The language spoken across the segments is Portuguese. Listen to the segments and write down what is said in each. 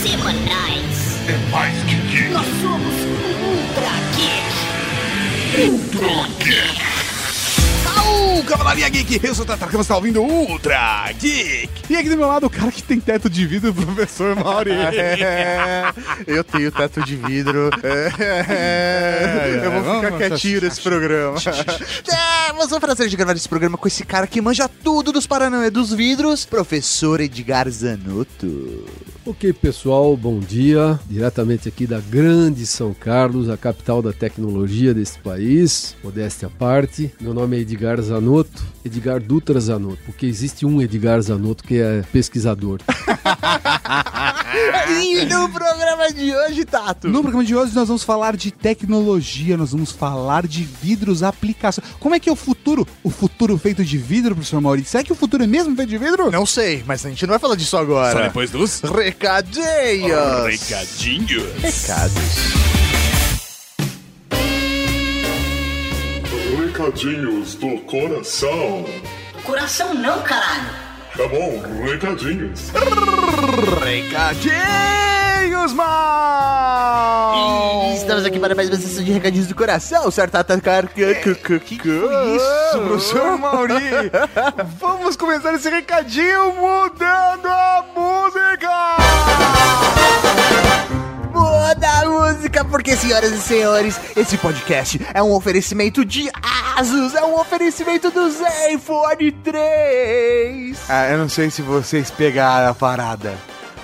semanais. É mais que geek. Nós somos Ultra Geek. Ultra Geek. Au, Cavalaria Geek! Eu sou o Tatarcão, você está ouvindo Ultra Geek! E aqui do meu lado, o cara que tem teto de vidro, o professor Mauri. É, eu tenho teto de vidro. É, eu vou ficar quietinho nesse programa. É, mas um prazer de gravar esse programa com esse cara que manja tudo dos Paranauê dos vidros, professor Edgar Zanotto. Ok, pessoal, bom dia. Diretamente aqui da grande São Carlos, a capital da tecnologia desse país. Modéstia à parte. Meu nome é Edgar Zanotto, Edgar Dutra Zanotto, porque existe um Edgar Zanotto que é pesquisador. E no programa de hoje, Tato? No programa de hoje nós vamos falar de tecnologia, nós vamos falar de vidros, aplicação. Como é que é o futuro? O futuro feito de vidro, professor Maurício? Será que o futuro é mesmo feito de vidro? Não sei, mas a gente não vai falar disso agora. Só depois dos Recadinhos! recadinhos. Recados. Recadinhos do coração. Coração não, caralho. Tá bom, recadinhos. Recadinhos, mal! Estamos aqui para mais uma sessão de recadinhos do coração, certo, Tato? Que, que, que, que Isso, professor Mauri! Vamos começar esse recadinho mudando a música! Muda a música, porque, senhoras e senhores, esse podcast é um oferecimento de Asus, é um oferecimento do Zenfone 3. Ah, eu não sei se vocês pegaram a parada,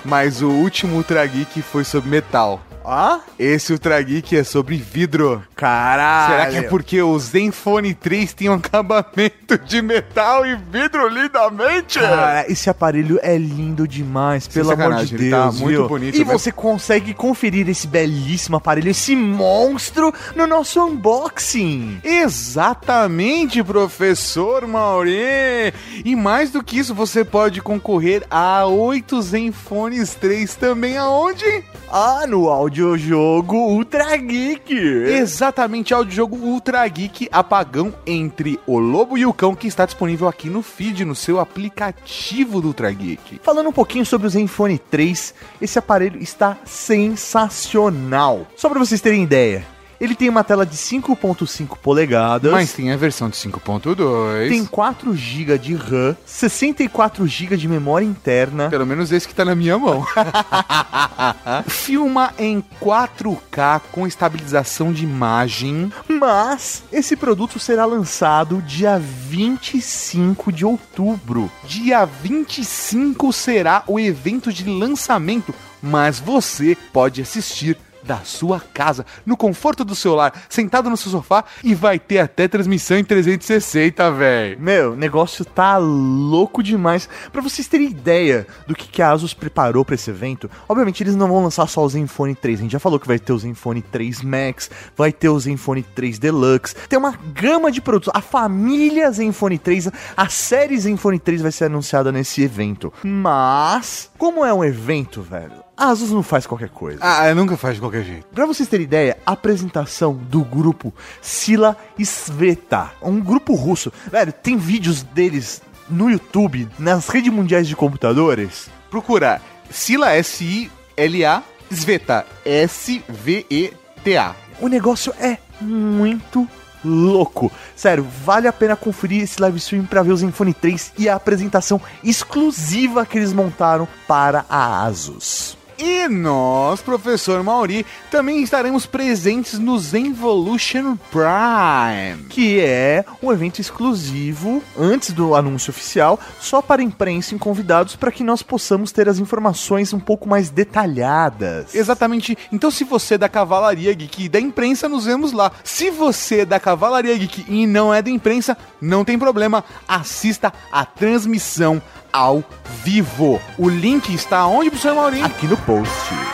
mas o último Ultra Geek foi sobre metal. Ó, Esse Ultra Geek é sobre vidro. caralho. Será que é porque o Zenfone 3 tem um acabamento de metal e vidro lindamente? Cara, esse aparelho é lindo demais, Sem pelo amor de ele Deus, tá muito viu? bonito, E né? você consegue conferir esse belíssimo aparelho, esse monstro, no nosso unboxing. Exatamente, professor Mauri! E mais do que isso, você pode concorrer a 8 Zenfones 3 também aonde? Ah, no audiojogo Ultra Geek. Exatamente, audiojogo Ultra Geek Apagão entre o Lobo e o Cão, que está disponível aqui no feed, no seu aplicativo do Ultra Geek. Falando um pouquinho sobre o Zenfone 3, esse aparelho está sensacional. Só para vocês terem ideia, ele tem uma tela de 5.5 polegadas. Mas tem a versão de 5.2. Tem 4 GB de RAM, 64 GB de memória interna. Pelo menos esse que tá na minha mão. Filma em 4K com estabilização de imagem. Mas esse produto será lançado dia 25 de outubro. Dia 25 será o evento de lançamento, mas você pode assistir da sua casa, no conforto do seu lar, sentado no seu sofá e vai ter até transmissão em 360, velho. Meu, o negócio tá louco demais. Pra vocês terem ideia do que, que a Asus preparou pra esse evento, obviamente eles não vão lançar só o Zenfone 3. A gente já falou que vai ter o Zenfone 3 Max, vai ter o Zenfone 3 Deluxe. Tem uma gama de produtos. A família Zenfone 3, a série Zenfone 3 vai ser anunciada nesse evento. Mas, como é um evento, velho, a Asus não faz qualquer coisa. Ah, nunca faz de qualquer jeito. Pra vocês terem ideia, a apresentação do grupo Sila Sveta, um grupo russo. Velho, tem vídeos deles no YouTube, nas redes mundiais de computadores. Procura Sila S-I-L-A Sveta S-V-E-T-A. O negócio é muito louco. Sério, vale a pena conferir esse live stream pra ver o Zenfone 3 e a apresentação exclusiva que eles montaram para a Asus. E nós, professor Mauri, também estaremos presentes no Zenvolution Prime. que é um evento exclusivo antes do anúncio oficial, só para imprensa e convidados para que nós possamos ter as informações um pouco mais detalhadas. Exatamente. Então, se você é da Cavalaria Geek e da imprensa, nos vemos lá. Se você é da Cavalaria Geek e não é da imprensa, não tem problema. Assista a transmissão ao vivo. O link está onde, professor Mauri? Aqui no post.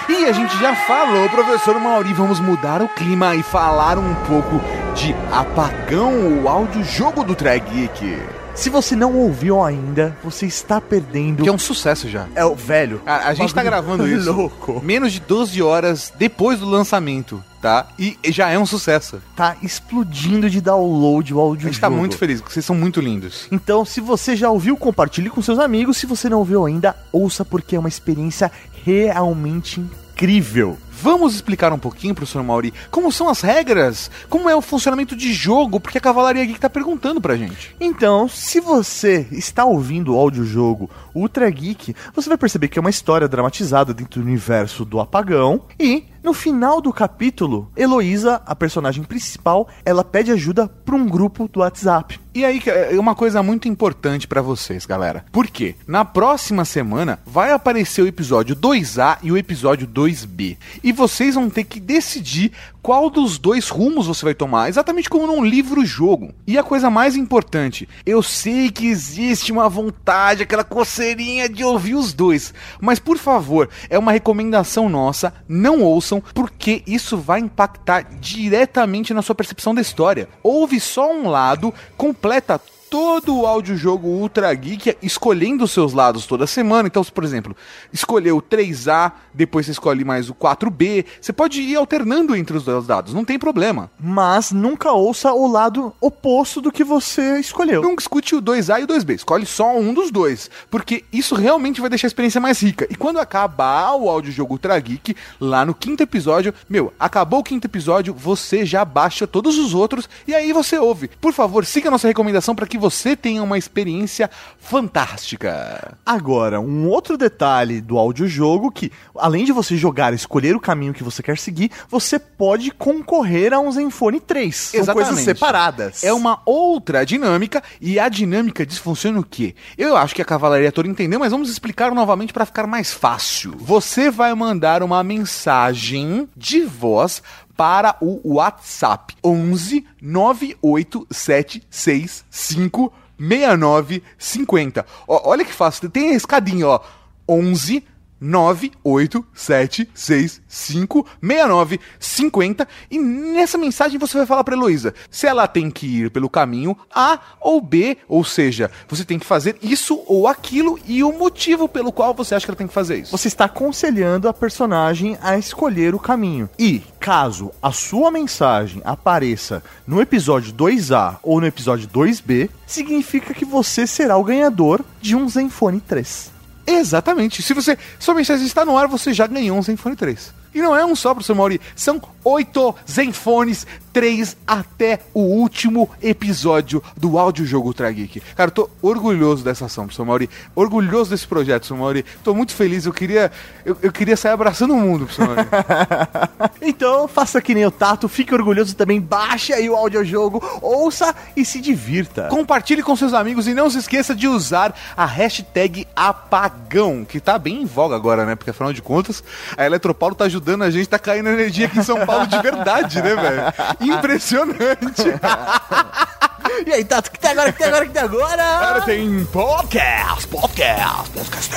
E a gente já falou, professor Mauri, vamos mudar o clima e falar um pouco de Apagão, o áudio-jogo do Trag Geek. Se você não ouviu ainda, você está perdendo. Que é um sucesso já. É o velho. A, a gente tá Bagulho gravando isso louco. menos de 12 horas depois do lançamento. Tá? E já é um sucesso. Tá explodindo de download o A áudio gente tá muito feliz, porque vocês são muito lindos. Então, se você já ouviu, compartilhe com seus amigos. Se você não ouviu ainda, ouça porque é uma experiência realmente incrível. Vamos explicar um pouquinho, professor Mauri, como são as regras, como é o funcionamento de jogo, porque a Cavalaria Geek tá perguntando pra gente. Então, se você está ouvindo o audiojogo Ultra Geek, você vai perceber que é uma história dramatizada dentro do universo do apagão. E, no final do capítulo, Heloísa, a personagem principal, ela pede ajuda para um grupo do WhatsApp. E aí, é uma coisa muito importante pra vocês, galera. Por quê? Na próxima semana vai aparecer o episódio 2A e o episódio 2B. E vocês vão ter que decidir qual dos dois rumos você vai tomar, exatamente como num livro-jogo. E a coisa mais importante, eu sei que existe uma vontade, aquela coceirinha de ouvir os dois, mas por favor, é uma recomendação nossa, não ouçam, porque isso vai impactar diretamente na sua percepção da história. Ouve só um lado, completa todo o audiojogo Ultra Geek escolhendo os seus lados toda semana. Então, se, por exemplo, escolheu o 3A, depois você escolhe mais o 4B, você pode ir alternando entre os dois lados, não tem problema. Mas nunca ouça o lado oposto do que você escolheu. Não discute o 2A e o 2B, escolhe só um dos dois, porque isso realmente vai deixar a experiência mais rica. E quando acabar o audiojogo Ultra Geek, lá no quinto episódio, meu, acabou o quinto episódio, você já baixa todos os outros e aí você ouve. Por favor, siga a nossa recomendação para que você tenha uma experiência fantástica. Agora, um outro detalhe do audiojogo que, além de você jogar e escolher o caminho que você quer seguir, você pode concorrer a um Zenfone 3. São Exatamente. coisas separadas. É uma outra dinâmica e a dinâmica disso funciona o quê? Eu acho que a cavalaria toda entendeu, mas vamos explicar novamente para ficar mais fácil. Você vai mandar uma mensagem de voz para o WhatsApp 11 98765 6950. Ó, olha que fácil, tem a escadinha, ó. 11 987656950 e nessa mensagem você vai falar para Heloísa se ela tem que ir pelo caminho A ou B, ou seja, você tem que fazer isso ou aquilo e o motivo pelo qual você acha que ela tem que fazer isso. Você está aconselhando a personagem a escolher o caminho. E, caso a sua mensagem apareça no episódio 2A ou no episódio 2B, significa que você será o ganhador de um Zenfone 3. Exatamente. Se você sua mensagem está no ar, você já ganhou um Zenfone 3. E não é um só, professor Mauri. São oito Zenfones 3 até o último episódio do audiojogo Ultra Geek. Cara, eu tô orgulhoso dessa ação, professor Mauri. Orgulhoso desse projeto, professor Mauri. Tô muito feliz. Eu queria, eu, eu queria sair abraçando o mundo, professor Mauri. Então, faça que nem o Tato, fique orgulhoso também, baixe aí o audiojogo, ouça e se divirta. Compartilhe com seus amigos e não se esqueça de usar a hashtag apagão, que tá bem em voga agora, né? Porque afinal de contas, a Eletropaulo tá ajudando a gente, tá caindo energia aqui em São Paulo de verdade, né, velho? Impressionante. E aí, Tato, o que tem agora, o que tem agora, o que tem agora? Agora tem podcast, podcast, podcast.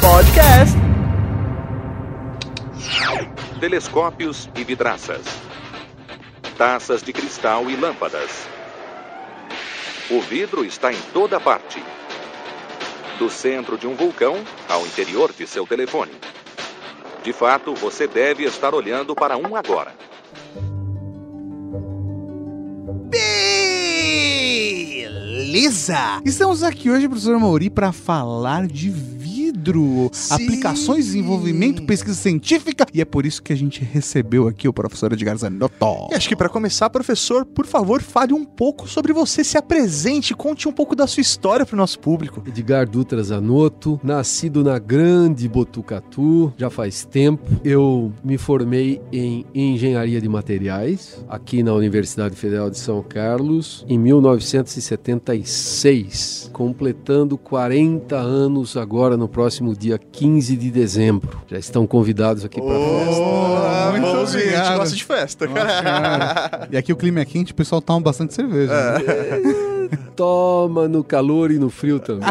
Podcast. telescópios e vidraças, taças de cristal e lâmpadas. O vidro está em toda parte. Do centro de um vulcão ao interior de seu telefone. De fato, você deve estar olhando para um agora. Beleza! Estamos aqui hoje, professor Mauri, para falar de vidro, aplicações de desenvolvimento, pesquisa científica, e é por isso que a gente recebeu aqui o professor Edgar Zanotto. E acho que para começar, professor, por favor, fale um pouco sobre você, se apresente, conte um pouco da sua história para o nosso público. Edgar Dutra Zanotto, nascido na grande Botucatu, já faz tempo. Eu me formei em engenharia de materiais aqui na Universidade Federal de São Carlos em 1976, completando 40 anos agora no próximo dia 15 de dezembro. Já estão convidados aqui para festa. Ah, muito Vamos, gente, obrigado. gosta de festa. Nossa senhora. E aqui o clima é quente, o pessoal toma bastante cerveja. né? Toma no calor e no frio também.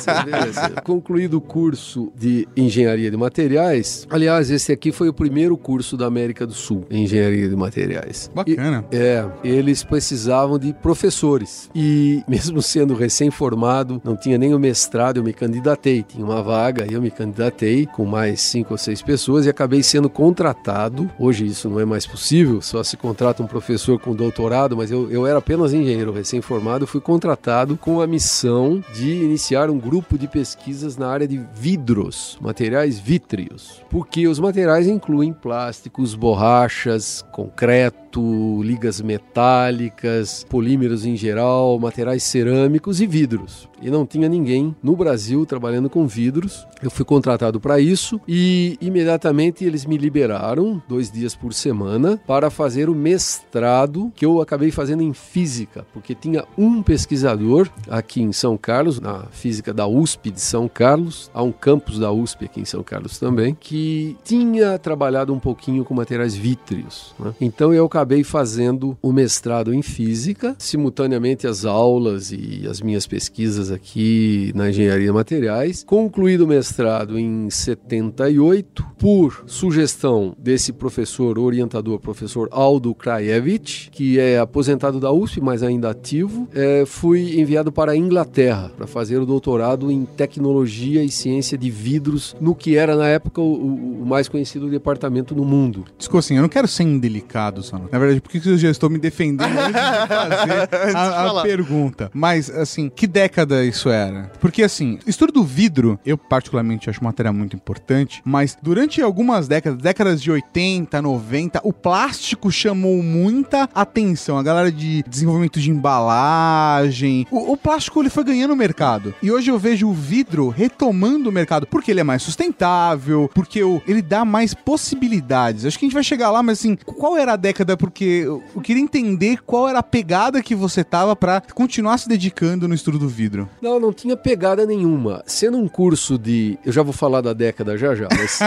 Certeza. Concluído o curso de engenharia de materiais, aliás, esse aqui foi o primeiro curso da América do Sul em engenharia de materiais. Bacana. E- é, eles precisavam de professores. E mesmo sendo recém-formado, não tinha nem o mestrado, eu me candidatei. tinha uma vaga, eu me candidatei com mais cinco ou seis pessoas e acabei sendo contratado. Hoje isso não é mais possível, só se contrata um professor com doutorado, mas eu, eu era apenas engenheiro recém-formado, fui contratado com a missão de iniciar um grupo de pesquisas na área de vidros, materiais vítreos. Porque os materiais incluem plásticos, borrachas, concreto, ligas metálicas, polímeros em geral, materiais cerâmicos e vidros. E não tinha ninguém no Brasil trabalhando com vidros. Eu fui contratado para isso e imediatamente eles me liberaram dois dias por semana para fazer o mestrado que eu acabei fazendo em física, porque tinha um pesquisador aqui em São Carlos, na física da USP de São Carlos, há um campus da USP aqui em São Carlos também, que tinha trabalhado um pouquinho com materiais vítreos. né? Então eu acabei fazendo o mestrado em física, simultaneamente as aulas e as minhas pesquisas aqui na engenharia de materiais. Concluído o mestrado em 78, por sugestão desse professor orientador, professor Aldo Krajewicz, que é aposentado da USP, mas ainda ativo, eh, fui enviado para a Inglaterra para fazer o doutorado em tecnologia e ciência de vidros, no que era na época o, o- o mais conhecido departamento no mundo. Desculpa assim, eu não quero ser indelicado, Sano. Na verdade, por que eu já estou me defendendo antes de fazer a, a pergunta? Mas, assim, que década isso era? Porque, assim, estudo do vidro, eu particularmente acho uma matéria muito importante, mas durante algumas décadas, décadas de 80, 90, o plástico chamou muita atenção. A galera de desenvolvimento de embalagem. O, o plástico, ele foi ganhando mercado. E hoje eu vejo o vidro retomando o mercado, porque ele é mais sustentável, porque o- ele dá mais possibilidades. Acho que a gente vai chegar lá, mas assim, qual era a década? Porque eu, queria entender qual era a pegada que você tava pra continuar se dedicando no estudo do vidro. Não, não tinha pegada nenhuma. Sendo um curso de. Eu já vou falar da década já já, mas.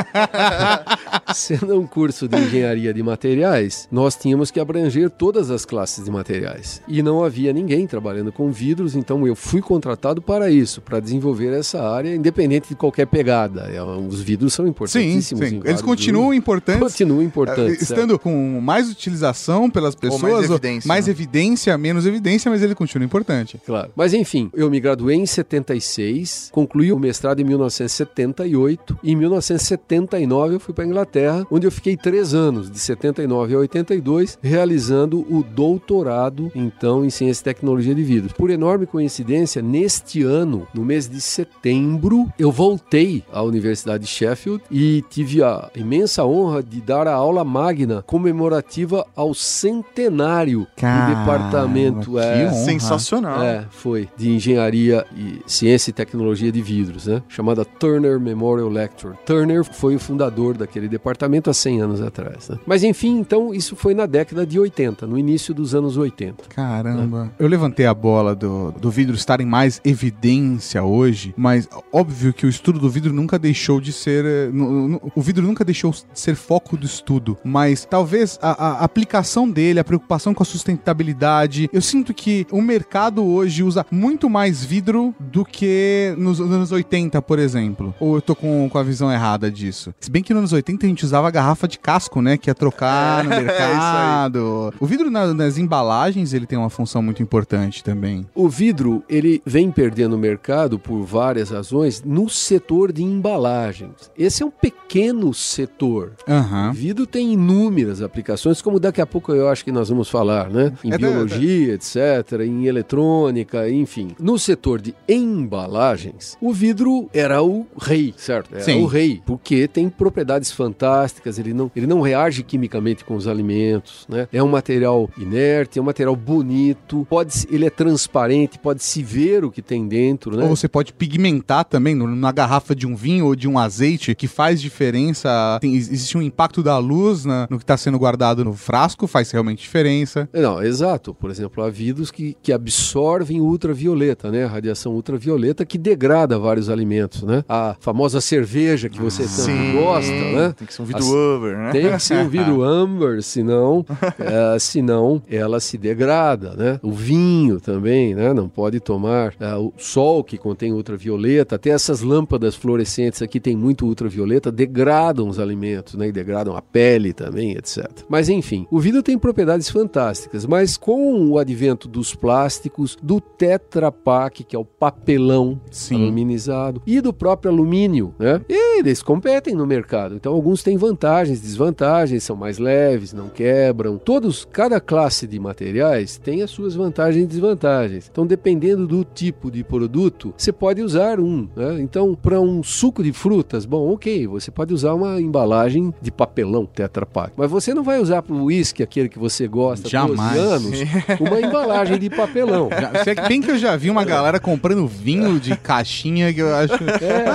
sendo um curso de engenharia de materiais, nós tínhamos que abranger todas as classes de materiais. E não havia ninguém trabalhando com vidros, então eu fui contratado para isso, para desenvolver essa área, independente de qualquer pegada. É, Os vidros são Sim, importantíssimos. sim. em Eles continuam usos. importantes. Continuam eh, importantes. é. Estando com mais utilização pelas pessoas, mais ou evidência, mais né? evidência, menos evidência, mas ele continua importante. Claro. Mas enfim, eu me graduei em 76, concluí o mestrado em 1978 e em 1979 eu fui para Inglaterra, onde eu fiquei três anos, de 79 a 82, realizando o doutorado então em ciência e tecnologia de vidros. Por enorme coincidência, neste ano, no mês de setembro, eu voltei à Universidade de Sheffield e tive a imensa honra de dar a aula magna comemorativa ao centenário Caramba, do departamento. que é, honra. Sensacional. é, foi. De engenharia e ciência e tecnologia de vidros, né? Chamada Turner Memorial Lecture. Turner foi o fundador daquele departamento há 100 anos atrás, né? Mas enfim, então isso foi na década de 80, no início dos anos 80. Caramba. Eu levantei a bola do, do vidro estar em mais evidência hoje, mas óbvio que o estudo do vidro nunca deixou de ser. eh, nu- nu- O vidro nunca deixou de ser foco do estudo, mas talvez a, a aplicação dele, a preocupação com a sustentabilidade. Eu sinto que o mercado hoje usa muito mais vidro do que nos anos 80, por exemplo. Ou eu tô com, com a visão errada disso? Se bem que nos anos 80 a gente usava garrafa de casco, né? Que ia trocar no É, mercado. O vidro na- nas embalagens ele tem uma função muito importante também. O vidro, ele vem perdendo mercado por várias razões no setor de embalagens. Esse é um pequeno setor. O Aham. vidro tem inúmeras aplicações, como daqui a pouco eu acho que nós vamos falar, né? Em É biologia, etc., em eletrônica, enfim. No setor de embalagens, o vidro era o rei, certo? Era Sim. o rei, porque tem propriedades fantásticas, ele não, ele não reage quimicamente com os alimentos, né? É um material inerte, é um material bonito, pode, ele é transparente, pode se ver o que tem dentro, né? Ou você pode pigmentar também na garrafa de um vinho ou de um azeite, que faz diferença. Tem- existe um impacto da luz na- no que está sendo guardado no frasco, faz realmente diferença. Não, exato. Por exemplo, há vidros que, que absorvem ultravioleta, né? A radiação ultravioleta que degrada vários alimentos, né? A famosa cerveja que você tanto gosta, né? Tem que ser um vidro As- over, né? Tem que ser um vidro amber, senão, eh, senão ela se degrada, né? O vinho também, né? Não pode tomar eh, o sol que contém ultravioleta. Até essas lâmpadas fluorescentes aqui tem muito ultravioleta, degradam os alimentos, né? E degradam a pele também, etc. Mas enfim, O vidro tem propriedades fantásticas, mas com o advento dos plásticos, do Tetra Pak, que é o papelão Sim. aluminizado, e do próprio alumínio, né? Eles competem no mercado. Então alguns têm vantagens, desvantagens, são mais leves, não quebram. Todos, cada classe de materiais tem as suas vantagens e desvantagens. Então dependendo do tipo de produto, você pode usar um, né? Então para um suco de frutas, bom, OK, você pode usar uma embalagem de papelão Tetra Pak, mas você não vai usar para o uísque, aquele que você gosta, há 12 Jamais. anos, uma embalagem de papelão. Já, se é que bem que eu já vi uma galera comprando vinho de caixinha que eu acho.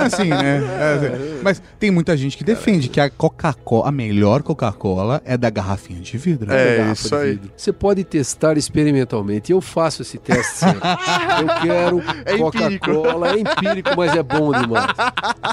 Assim, né? É, assim. Mas tem muita gente que defende que a Coca-Cola, a melhor Coca-Cola é da garrafinha de vidro. É, garrafa isso de aí. vidro. Você pode testar experimentalmente. Eu faço esse teste sempre. Eu quero É. Coca-Cola, é empírico, mas é bom demais.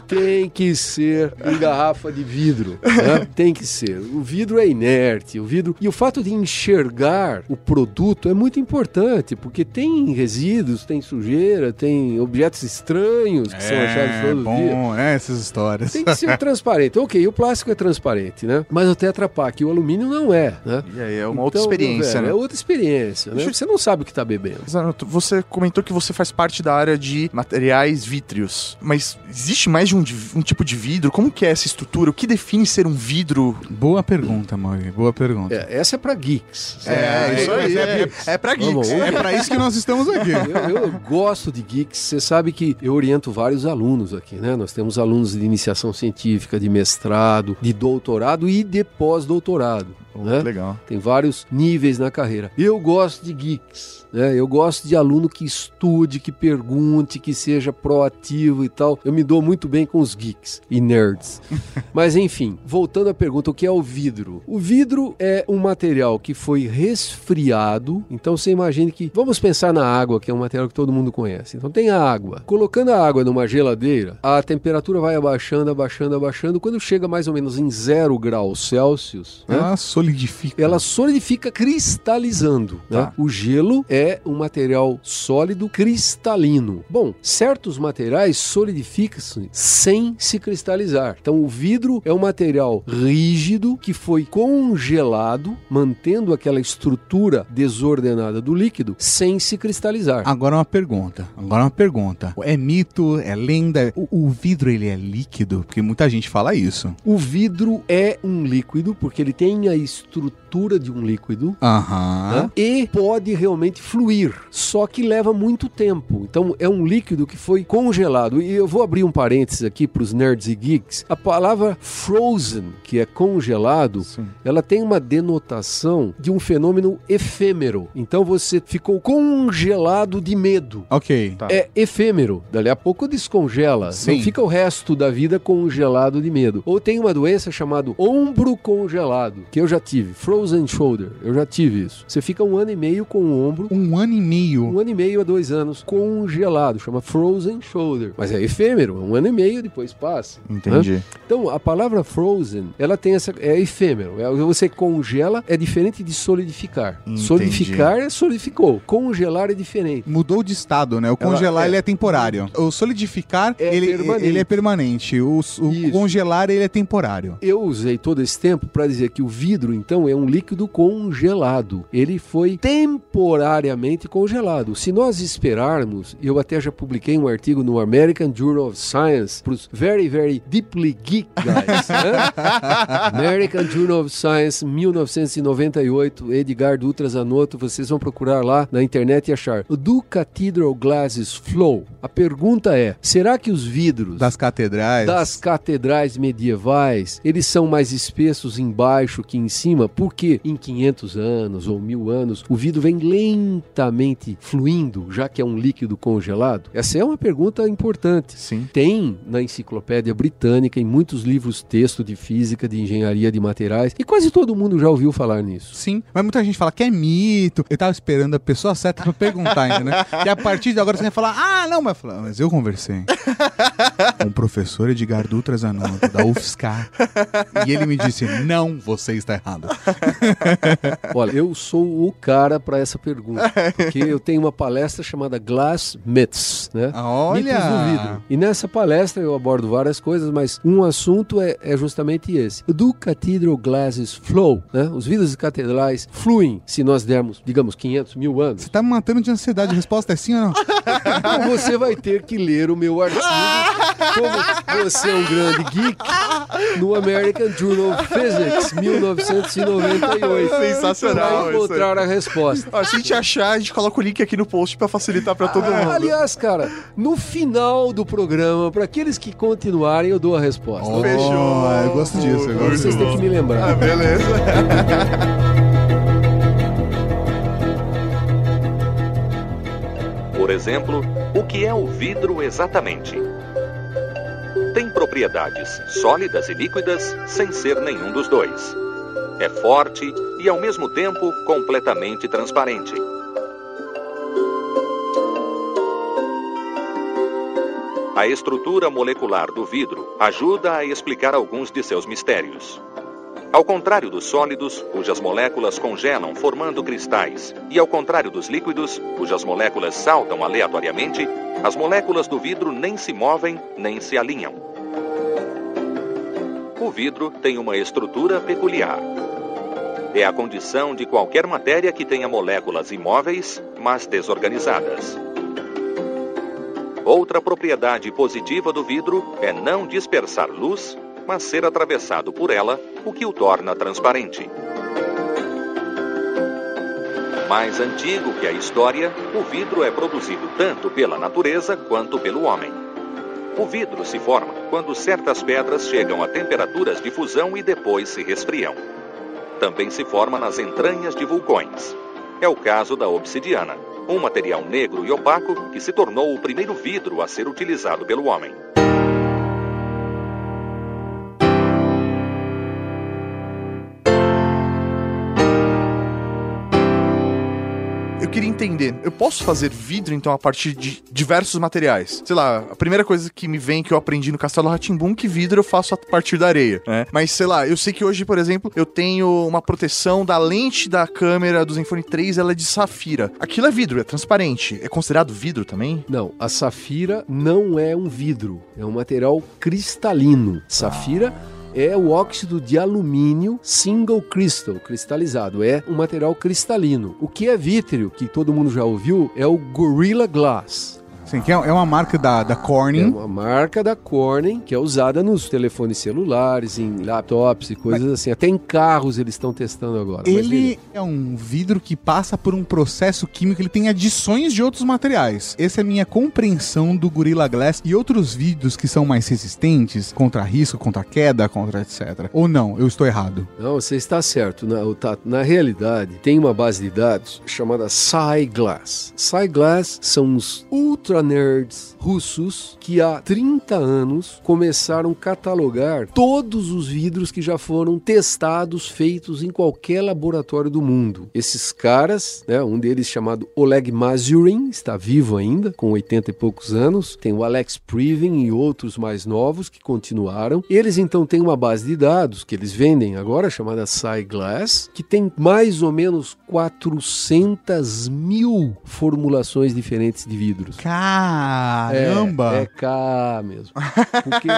Tem que ser em garrafa de vidro. né? Tem que ser. O vidro é inerte, o vidro. E o fato de enxergar o produto é muito importante, porque tem resíduos, tem sujeira, tem objetos estranhos que são achados todo dia. bom, né? Essas histórias. Tem que ser transparente. Ok, o plástico é transparente, né? Mas o Tetra Pak e o alumínio não é, né? E aí é uma outra Então, experiência, velho, né? É outra experiência, né? Você não sabe o que tá bebendo. Zanotto, você comentou que você faz parte da área de materiais vítreos, mas existe mais de um, um tipo de vidro? Como que é essa estrutura? O que define ser um vidro? Boa pergunta, Mauri. Boa pergunta. É, essa é pra geeks. É, isso aí, é, é pra Vamos, geeks. É pra isso que nós estamos aqui. Eu, eu gosto de geeks. Você sabe que eu oriento vários alunos aqui, né? Nós temos alunos de iniciação científica, de mestrado, de doutorado e de pós-doutorado. né? Legal. Tem vários níveis na carreira. Eu gosto de geeks. Né? Eu gosto de aluno que estude, que pergunte, que seja proativo e tal. Eu me dou muito bem com os geeks e nerds. Mas enfim, voltando à pergunta, o que é o vidro? O vidro é um material que foi resfriado. Então você imagine que. Vamos pensar na água, que é um material que todo mundo conhece. Então tem a água. Colocando a água numa geladeira, a temperatura vai abaixando, abaixando, abaixando. Quando chega mais ou menos em zero graus Celsius, né? Ela solidifica. ela solidifica cristalizando. né? Tá. O gelo é um material sólido cristalino. Bom, certos materiais solidificam-se sem se cristalizar. Então, o vidro é um material rígido que foi congelado, mantendo aquela estrutura desordenada do líquido sem se cristalizar. Agora uma pergunta. Agora uma pergunta. É mito? É lenda? O, o vidro ele é líquido? Porque muita gente fala isso. O vidro é um líquido porque ele tem a estrutura de um líquido. Aham. né? E pode realmente fluir, só que leva muito tempo. Então é um líquido que foi congelado. E eu vou abrir um parênteses aqui para os nerds e geeks. A palavra frozen, que é congelado, Sim. ela tem uma denotação de um fenômeno efêmero. Então você ficou congelado de medo. Ok. Tá. É efêmero, dali a pouco descongela. Sim. Não fica o resto da vida congelado de medo. Ou tem uma doença chamada ombro congelado, que eu já tive, frozen shoulder. Eu já tive isso. Você fica um ano e meio com o ombro Um ano e meio. um ano e meio a dois anos congelado, chama frozen shoulder. Mas é efêmero, um ano e meio depois passa. né? Entendi. Então a palavra frozen, ela tem essa é efêmero. É, você congela é diferente de solidificar. Entendi. Solidificar é solidificou. Congelar é diferente. Mudou de estado, né? O Ela- congelar é. ele é temporário. O solidificar É ele, permanente. ele é permanente. O, o congelar ele é temporário. Eu usei todo esse tempo para dizer que o vidro, então, é um líquido congelado. Ele foi temporariamente congelado. Se nós esperarmos, eu até já publiquei um artigo no American Journal of Science para os very, very deeply geek guys. né? American Journal of Science, 1998, Edgar Dutra Zanotto. Vocês vão procurar lá na internet e achar. Do Cathedral Glasses Flow. A pergunta é: será que os vidros Das catedrais. das catedrais medievais, eles são mais espessos embaixo que em cima, porque em 500 anos ou mil anos o vidro vem lentamente fluindo, já que é um líquido congelado? Essa é uma pergunta importante. Sim. Tem na enciclopédia britânica, em muitos livros texto de física, de engenharia de materiais, e quase todo mundo já ouviu falar nisso. Sim, mas muita gente fala que é mito. Eu tava esperando a pessoa certa pra perguntar ainda, né? E a partir de agora você vai falar, ah, não, mas, "Ah, mas eu conversei com o professor Edgar Dutra Zanotto, da UFSCar, e ele me disse, não, você está errado. Olha, eu sou o cara para essa pergunta, porque eu tenho uma palestra chamada Glass Myths, né? Olha! Mitos do vidro. E nessa palestra eu abordo várias coisas, mas um assunto é, é justamente esse. Do Cathedral Glasses Flow, né? Os vidros de catedrais fluem se nós dermos, digamos, 500 mil anos. Você tá me matando de ansiedade. A resposta é sim ou não? Então você vai ter que ler o meu artigo, como você é um grande geek, no American Journal of Physics, 1998. Sensacional Vai encontrar a resposta. Ó, se a gente achar, a gente coloca o link aqui no post pra facilitar pra todo mundo. Aliás, cara, no final do programa, para aqueles que continuarem, eu dou a resposta. Fechou. Oh, eu gosto disso. Eu gosto Vocês têm que me lembrar. Ah, beleza. Por exemplo, o que é o vidro exatamente? Tem propriedades sólidas e líquidas sem ser nenhum dos dois. É forte e, ao mesmo tempo, completamente transparente. A estrutura molecular do vidro ajuda a explicar alguns de seus mistérios. Ao contrário dos sólidos, cujas moléculas congelam formando cristais, e ao contrário dos líquidos, cujas moléculas saltam aleatoriamente, as moléculas do vidro nem se movem nem se alinham. O vidro tem uma estrutura peculiar. É a condição de qualquer matéria que tenha moléculas imóveis, mas desorganizadas. Outra propriedade positiva do vidro é não dispersar luz, mas ser atravessado por ela, o que o torna transparente. Mais antigo que a história, o vidro é produzido tanto pela natureza quanto pelo homem. O vidro se forma quando certas pedras chegam a temperaturas de fusão e depois se resfriam. Também se forma nas entranhas de vulcões. É o caso da obsidiana, um material negro e opaco que se tornou o primeiro vidro a ser utilizado pelo homem. Eu queria entender, eu posso fazer vidro então a partir de diversos materiais? Sei lá, a primeira coisa que me vem que eu aprendi no Castelo Ratimbum que vidro eu faço a partir da areia, né? Mas sei lá, eu sei que hoje, por exemplo, eu tenho uma proteção da lente da câmera do Zenfone 3, ela é de safira. Aquilo é vidro, é transparente. É considerado vidro também? Não, a safira não é um vidro, é um material cristalino. Safira é o óxido de alumínio single crystal, cristalizado. É um material cristalino. O que é vítreo, que todo mundo já ouviu, é o Gorilla Glass. Sim, que é, é uma marca da, da É Corning. uma marca da Corning que é usada nos telefones celulares, em laptops e coisas assim. Até em carros eles estão testando agora. Mas Ele é um vidro que passa por um processo químico, ele tem adições de outros materiais. Essa é a minha compreensão do Gorilla Glass e outros vidros que são mais resistentes contra risco, contra queda, contra etc. Ou não, eu estou errado. Não, você está certo. Na, na realidade, tem uma base de dados chamada SciGlass. SciGlass são os ultra nerds russos que há 30 anos começaram a catalogar todos os vidros que já foram testados, feitos em qualquer laboratório do mundo. Esses caras, né, um deles chamado Oleg Mazurin, está vivo ainda, com 80 e poucos anos. Tem o Alex Privin e outros mais novos que continuaram. Eles então têm uma base de dados que eles vendem agora, chamada SciGlass, que tem mais ou menos 400 mil formulações diferentes de vidros. Caramba! É, é K mesmo. Porque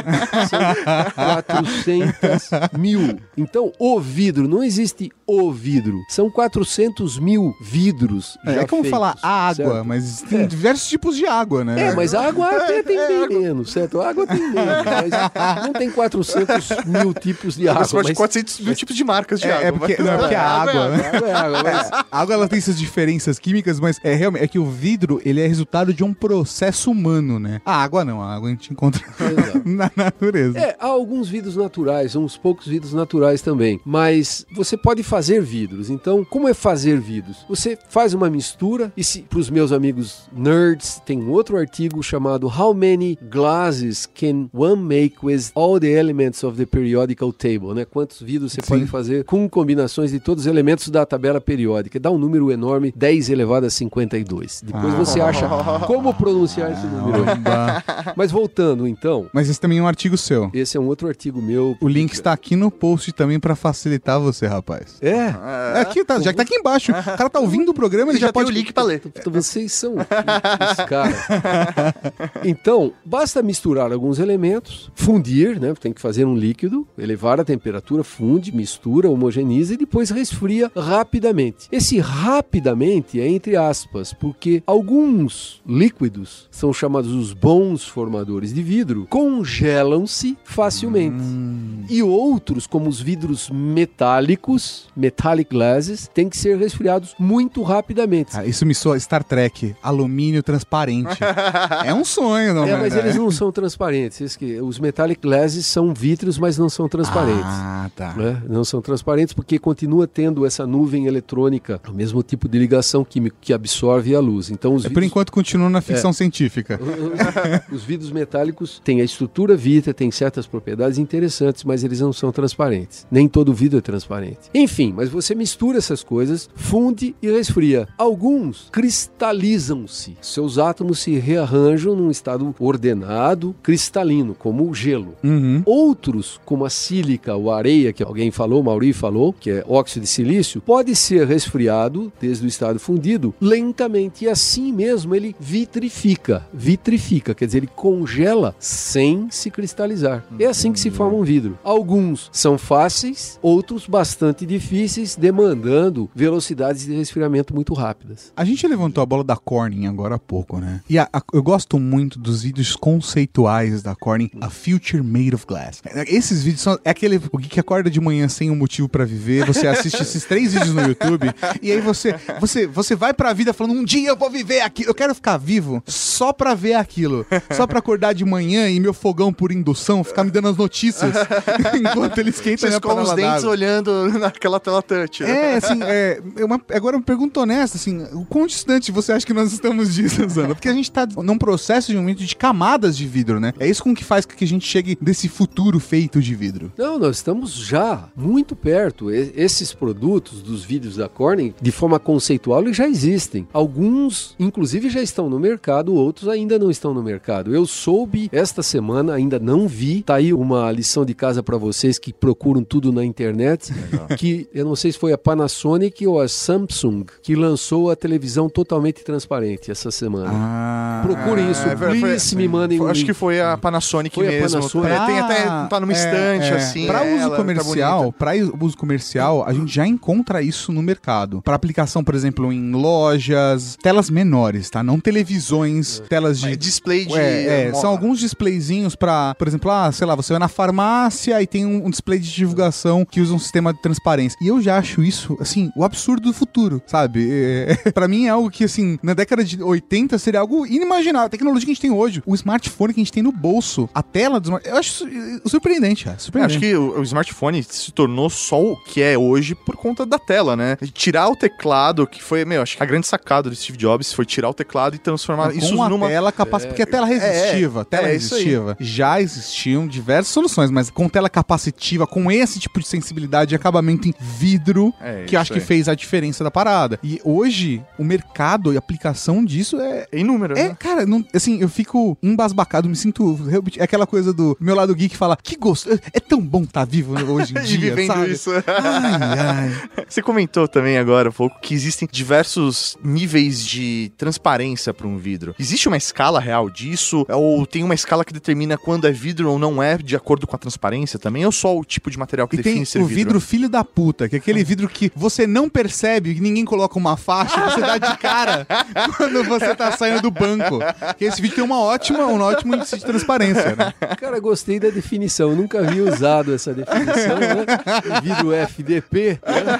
são 400 mil. Então, o vidro, não existe o vidro. São 400 mil vidros. É, já é como feitos, falar água, certo? mas tem É. diversos tipos de água, né? É, mas a água até tem bem menos, certo? A água tem menos, mas não tem 400 mil tipos de água. Mas pode mas- 400 mil tipos de marcas de É, água. é porque, mas- não, é porque a água, né? Água é água, mas A água ela tem essas diferenças químicas, mas é realmente é que o vidro ele é resultado de um processo humano, né? A água não, a água a gente encontra na natureza. É, há alguns vidros naturais, uns poucos vidros naturais também. Mas você pode fazer vidros. Então, como é fazer vidros? Você faz uma mistura e se para os meus amigos nerds tem um outro artigo chamado How many glasses can one make with all the elements of the periodical table, né? Quantos vidros você Sim. pode fazer com combinações de todos os elementos da tabela periódica? Dá um número enorme, 10 elevado a 52. Depois Ah. você acha como pronunciar esse número. Mas voltando então, Mas esse também é um artigo seu. esse é um outro artigo meu. O link está aqui no post também pra facilitar você, rapaz. É, É aqui, tá, já que tá aqui embaixo. O cara tá ouvindo o programa, ele já, já pode. o link pra ler. Então vocês são os caras. Então, basta misturar alguns elementos, fundir, né? Tem que fazer um líquido, elevar a temperatura, funde, mistura, homogeniza e depois resfria rapidamente. Esse rapidamente é entre aspas, porque alguns líquidos são chamados os bons formadores de vidro, congelam-se facilmente. E outros, como os vidros metálicos, metallic glasses, têm que ser resfriados muito rapidamente. Ah, isso me soa Star Trek, alumínio transparente. é um sonho, não É, mas né? eles não são transparentes. Que- Os metallic glasses são vítreos, mas não são transparentes. Ah, tá. né? Não são transparentes porque continua tendo essa nuvem eletrônica, o mesmo tipo de ligação química que absorve a luz. Então os É, por vidros, enquanto continua na ficção científica. os vidros metálicos têm a estrutura vítrea, têm certas propriedades interessantes, mas eles não são transparentes. Nem todo vidro é transparente. Enfim, mas você mistura essas coisas, funde e resfria. Alguns cristalizam-se. Seus átomos se rearranjam num estado ordenado, cristalino, como o gelo. Uhum. Outros, como a sílica ou a areia, que alguém falou, Mauri falou, que é óxido de silício, pode ser resfriado desde o estado fundido lentamente e assim mesmo ele vitrifica. Vitrifica, quer dizer, ele congela sem se cristalizar. É assim que se forma um vidro. Alguns são fáceis, outros bastante difíceis, demandando velocidades de resfriamento muito rápidas. A gente levantou a bola da Corning agora há pouco, né? E a- a- eu gosto muito dos vídeos conceituais da Corning, A Future Made of Glass. Esses vídeos são é aquele o que acorda de manhã sem um motivo pra viver. Você assiste esses três vídeos no YouTube e aí você você você vai pra vida falando um dia eu vou viver aquilo. Eu quero ficar vivo só pra ver aquilo, só pra acordar de manhã e meu fogão por indução ficar me dando as notícias enquanto ele esquenta Você minha escova os dentes d'água. olhando naquela tela touch. né? É, assim, é, é uma- agora uma pergunta honesta, assim, o quão distante você acha que nós estamos disso, Zana? Porque a gente tá num processo de aumento de camadas de vidro, né? É isso com que faz com que a gente chegue desse futuro feito de vidro. Não, nós estamos já muito perto. E- esses produtos dos vídeos da Corning, de forma conceitual, eles já existem. Alguns, inclusive, já estão no mercado, outros ainda não estão no mercado. Eu soube esta semana, ainda não vi. Tá aí uma lição de casa para vocês que procuram tudo na internet. Que eu não sei se foi a Panasonic ou a Samsung que lançou a televisão totalmente transparente essa semana. Ah. Procurem isso, É, foi- please me mandem Foi- Acho que foi a Panasonic Foi a mesmo. Panasonic. É, tem até tá numa estante assim. Para é, uso ela tá comercial, bonita. para uso comercial, a gente já encontra isso no mercado. Para aplicação, por exemplo, em lojas, telas menores, tá? Não televisões, telas de É, display de. É, é, são alguns displayzinhos pra, por exemplo, ah, sei lá, você vai na farmácia e tem um, um display de divulgação que usa um sistema de transparência. E eu já acho isso, assim, o absurdo do futuro, sabe? É, pra mim é algo que, assim, na década de 80 seria algo inimaginável. A tecnologia que a gente tem hoje, o smartphone que a gente tem no bolso, a tela do smartphone, eu acho isso, eh, surpreendente, cara. Eu Surpreendente. acho que o, o smartphone se tornou só o que é hoje por conta da tela, né? Tirar o teclado, que foi, meu, acho que a grande sacada do Steve Jobs foi tirar o teclado e transformar com isso a numa. tela capacitiva, porque a tela resistiva, tela é isso aí. resistiva, já existiam diversas soluções, mas com tela capacitiva, com esse tipo de sensibilidade e acabamento em vidro, É, que eu acho isso que aí. fez a diferença da parada. E hoje, o mercado e a aplicação disso é... É inúmero, É, né? cara, não, assim, eu fico embasbacado, me sinto. É aquela coisa do meu lado geek fala, que gosto, é tão bom estar vivo hoje em dia, vivendo sabe? isso. Ai, ai. Você comentou também agora há pouco que existem diversos níveis de transparência para um vidro. Existe uma escala real disso? Ou tem uma escala que determina quando é vidro ou não é, de acordo com a transparência também? Ou só o tipo de material que E tem define ser o vidro filho da puta, que é aquele vidro que você não percebe, que ninguém coloca uma faixa, você dá de cara quando você tá saindo do banco. Que esse vídeo tem uma ótima, um ótimo índice de transparência, né? Cara, gostei da definição. Eu nunca havia usado essa definição, né? Vidro FDP, né?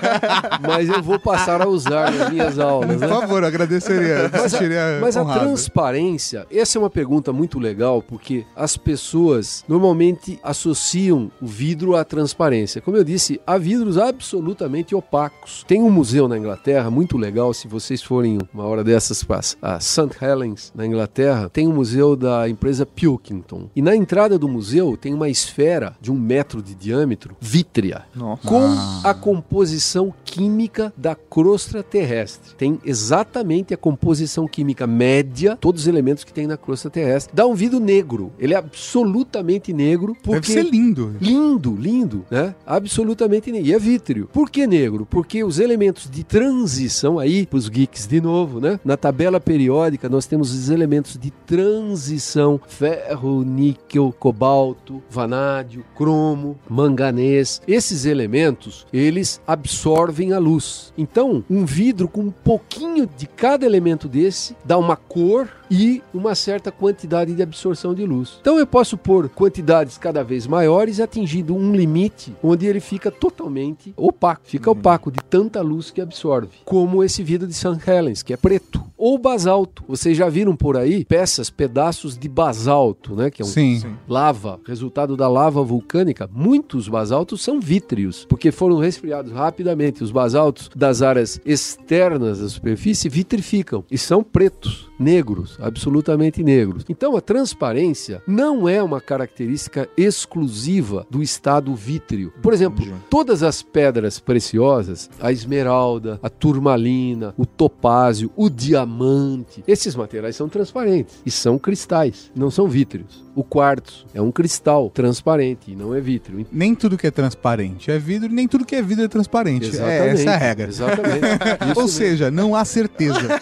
mas eu vou passar a usar nas minhas aulas, Por né? favor, eu agradeceria. Mas, a, mas a honrado. Transparência, essa é uma pergunta muito legal, porque as pessoas normalmente associam o vidro à transparência. Como eu disse, há vidros absolutamente opacos. Tem um museu na Inglaterra muito legal, se vocês forem uma hora dessas para a St. Helens, na Inglaterra, tem um museu da empresa Pilkington. E na entrada do museu tem uma esfera de um metro de diâmetro, vítrea, Nossa. com a composição química da crosta terrestre. Tem exatamente a composição química média todos os elementos que tem na crosta terrestre. Dá um vidro negro. Ele é absolutamente negro porque Deve ser lindo. Lindo, lindo, né? Absolutamente negro. E é vítreo. Por que negro? Porque os elementos de transição, aí, pros geeks de novo, né? Na tabela periódica, nós temos os elementos de transição: ferro, níquel, cobalto, vanádio, cromo, manganês. Esses elementos, eles absorvem a luz. Então, um vidro com um pouquinho de cada elemento desse dá uma cor door e uma certa quantidade de absorção de luz. Então eu posso pôr quantidades cada vez maiores, atingindo um limite onde ele fica totalmente opaco, fica opaco de tanta luz que absorve, como esse vidro de St. Helens, que é preto, ou basalto. Vocês já viram por aí peças, pedaços de basalto, né, que é um Sim. lava, resultado da lava vulcânica. Muitos basaltos são vítreos, porque foram resfriados rapidamente. Os basaltos das áreas externas da superfície vitrificam e são pretos, negros, absolutamente negros. Então a transparência não é uma característica exclusiva do estado vítreo. Por exemplo, todas as pedras preciosas, a esmeralda, a turmalina, o topázio, o diamante, esses materiais são transparentes e são cristais, não são vítreos. O quartzo é um cristal transparente e não é vítreo. Nem tudo que é transparente é vidro, nem tudo que é vidro é transparente. É, essa é a regra. Exatamente. Ou mesmo. seja, não há certeza.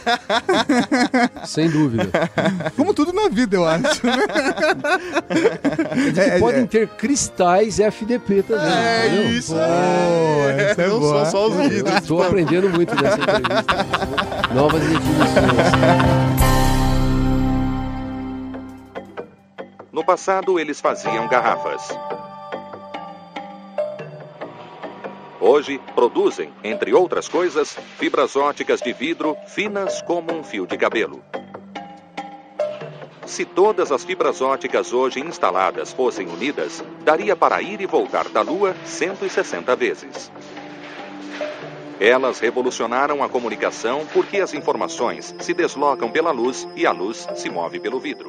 sem dúvida. Como tudo na vida, eu acho. É, Podem é, ter cristais FDP também. É entendeu? isso, Pô, é. é Não são só os vidros. Estou aprendendo muito nessa entrevista. Novas definições. No passado, eles faziam garrafas. Hoje, produzem, entre outras coisas, fibras óticas de vidro finas como um fio de cabelo. Se todas as fibras óticas hoje instaladas fossem unidas, daria para ir e voltar da Lua 160 vezes. Elas revolucionaram a comunicação porque as informações se deslocam pela luz e a luz se move pelo vidro.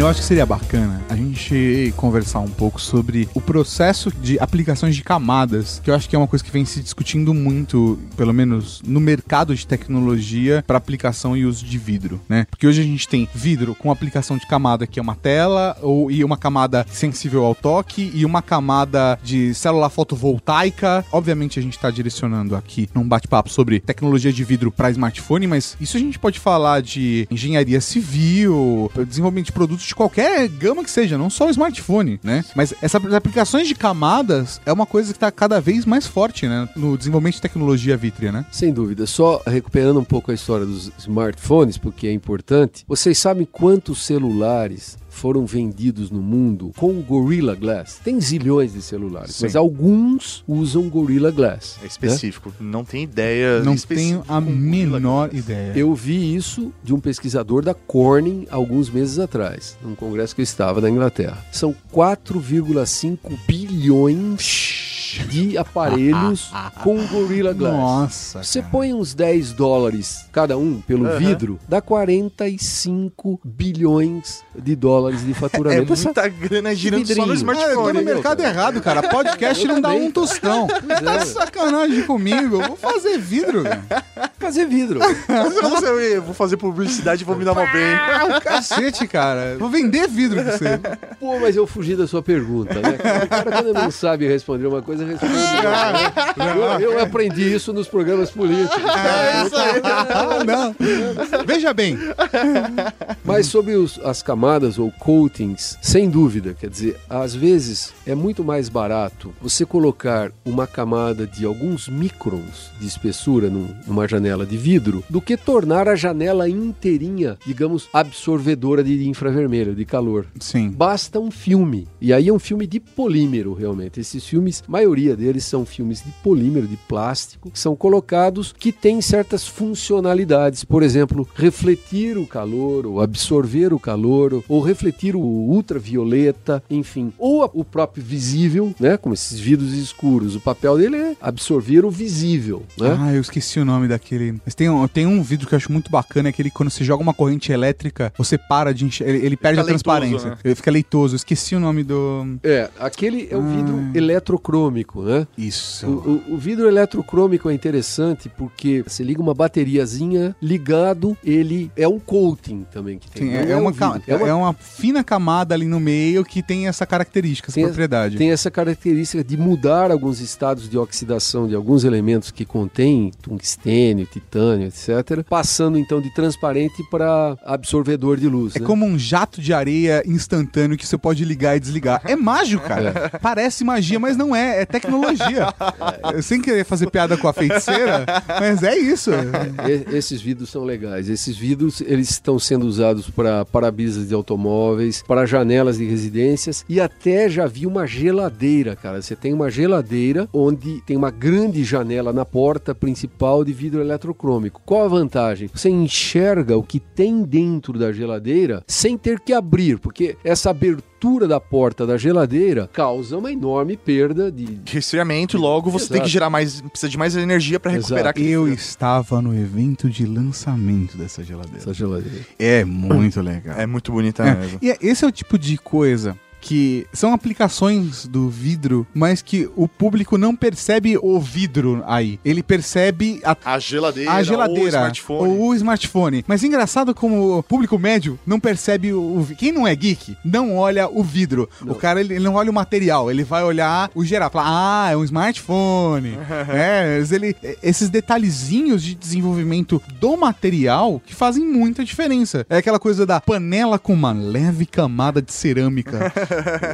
Eu acho que seria bacana a gente conversar um pouco sobre o processo de aplicações de camadas, que eu acho que é uma coisa que vem se discutindo muito, pelo menos no mercado de tecnologia, para aplicação e uso de vidro, né? Porque hoje a gente tem vidro com aplicação de camada que é uma tela, ou e uma camada sensível ao toque, e uma camada de célula fotovoltaica. Obviamente a gente está direcionando aqui num bate-papo sobre tecnologia de vidro para smartphone, mas isso a gente pode falar de engenharia civil, desenvolvimento de produtos de qualquer gama que seja, não só o smartphone, né? Mas essas aplicações de camadas é uma coisa que está cada vez mais forte, né? No desenvolvimento de tecnologia vítrea, né? Sem dúvida. Só recuperando um pouco a história dos smartphones, porque é importante. Vocês sabem quantos celulares foram vendidos no mundo com Gorilla Glass? Tem zilhões de celulares, Sim. mas alguns usam Gorilla Glass. É né? específico. Não tem ideia. Não tenho a menor ideia. Eu vi isso de um pesquisador da Corning alguns meses atrás, num congresso que eu estava na Inglaterra. São 4,5 bilhões de aparelhos com Gorilla Glass. Nossa. Você cara. põe uns 10 dólares cada um pelo Aham. vidro, dá 45 bilhões de dólares de É faturamento. Essa- muita grana girando só no vidrinho. Ah, eu tô smartphone. no mercado errado, cara. Podcast não dá um tostão. Tá é. de sacanagem comigo. Eu vou fazer vidro, fazer vidro. Eu vou fazer publicidade e vou me dar mal bem. Cacete, cara. Vou vender vidro pra você. Pô, mas eu fugi da sua pergunta, né? O cara quando não sabe responder uma coisa, né? eu, eu aprendi isso nos programas políticos. Ah, não. Veja bem. Mas sobre os- as camadas ou coatings, sem dúvida, quer dizer, às vezes é muito mais barato você colocar uma camada de alguns microns de espessura num- numa janela de vidro do que tornar a janela inteirinha, digamos, absorvedora de infravermelho, de calor. Sim. Basta um filme. E aí é um filme de polímero, realmente. Esses filmes, a maioria deles são filmes de polímero, de plástico, que são colocados que têm certas funcionalidades. Por exemplo, refletir o calor, ou absorver o calor, ou refletir o ultravioleta, enfim. Ou o próprio visível, né? Como esses vidros escuros. O papel dele é absorver o visível, né? Ah, eu esqueci o nome daquele aquele. Mas tem um, tem um vidro que eu acho muito bacana, é aquele quando você joga uma corrente elétrica, você para de enxergar. Ele, ele perde a leitoso, transparência. né? Ele fica leitoso. Eu esqueci o nome do. É, aquele é o vidro Ah. eletrocrômico, né? Isso. O, o- o vidro eletrocrômico é interessante porque você liga uma bateriazinha, ligado, ele é um coating também que tem. Sim, é, é uma, um é uma- é uma fina camada ali no meio que tem essa característica, essa propriedade. tem essa característica de mudar alguns estados de oxidação de alguns elementos que contêm tungstênio, titânio, etc., passando então de transparente para absorvedor de luz. É né? como um jato de areia instantâneo que você pode ligar e desligar. É mágico, cara. Parece magia, mas não é. É tecnologia. Eu Sem querer fazer piada com a feiticeira, mas é isso. E- Esses vidros são legais. Esses vidros eles estão sendo usados para para-brisas de automóveis, para janelas de residências e até já vi uma geladeira, cara. Você tem uma geladeira onde tem uma grande janela na porta principal de vidro eletrocrômico. Qual a vantagem? Você enxerga o que tem dentro da geladeira sem ter que abrir, porque essa abertura da porta da geladeira causa uma enorme perda de De resfriamento e logo você tem Exato. que gerar mais. Precisa de mais energia pra recuperar Exato. aquele Eu frio. estava no evento de lançamento dessa geladeira. essa geladeira. É muito legal. É muito bonita É, mesmo. E é- esse é o tipo de coisa que são aplicações do vidro, mas que o público não percebe o vidro aí. Ele percebe a A geladeira, a geladeira ou o smartphone. ou o smartphone. Mas engraçado como o público médio não percebe o, quem não é geek não olha o vidro. O cara ele, ele não olha o material, ele vai olhar o geral, fala: "Ah, é um smartphone". é, ele esses detalhezinhos de desenvolvimento do material que fazem muita diferença. É aquela coisa da panela com uma leve camada de cerâmica.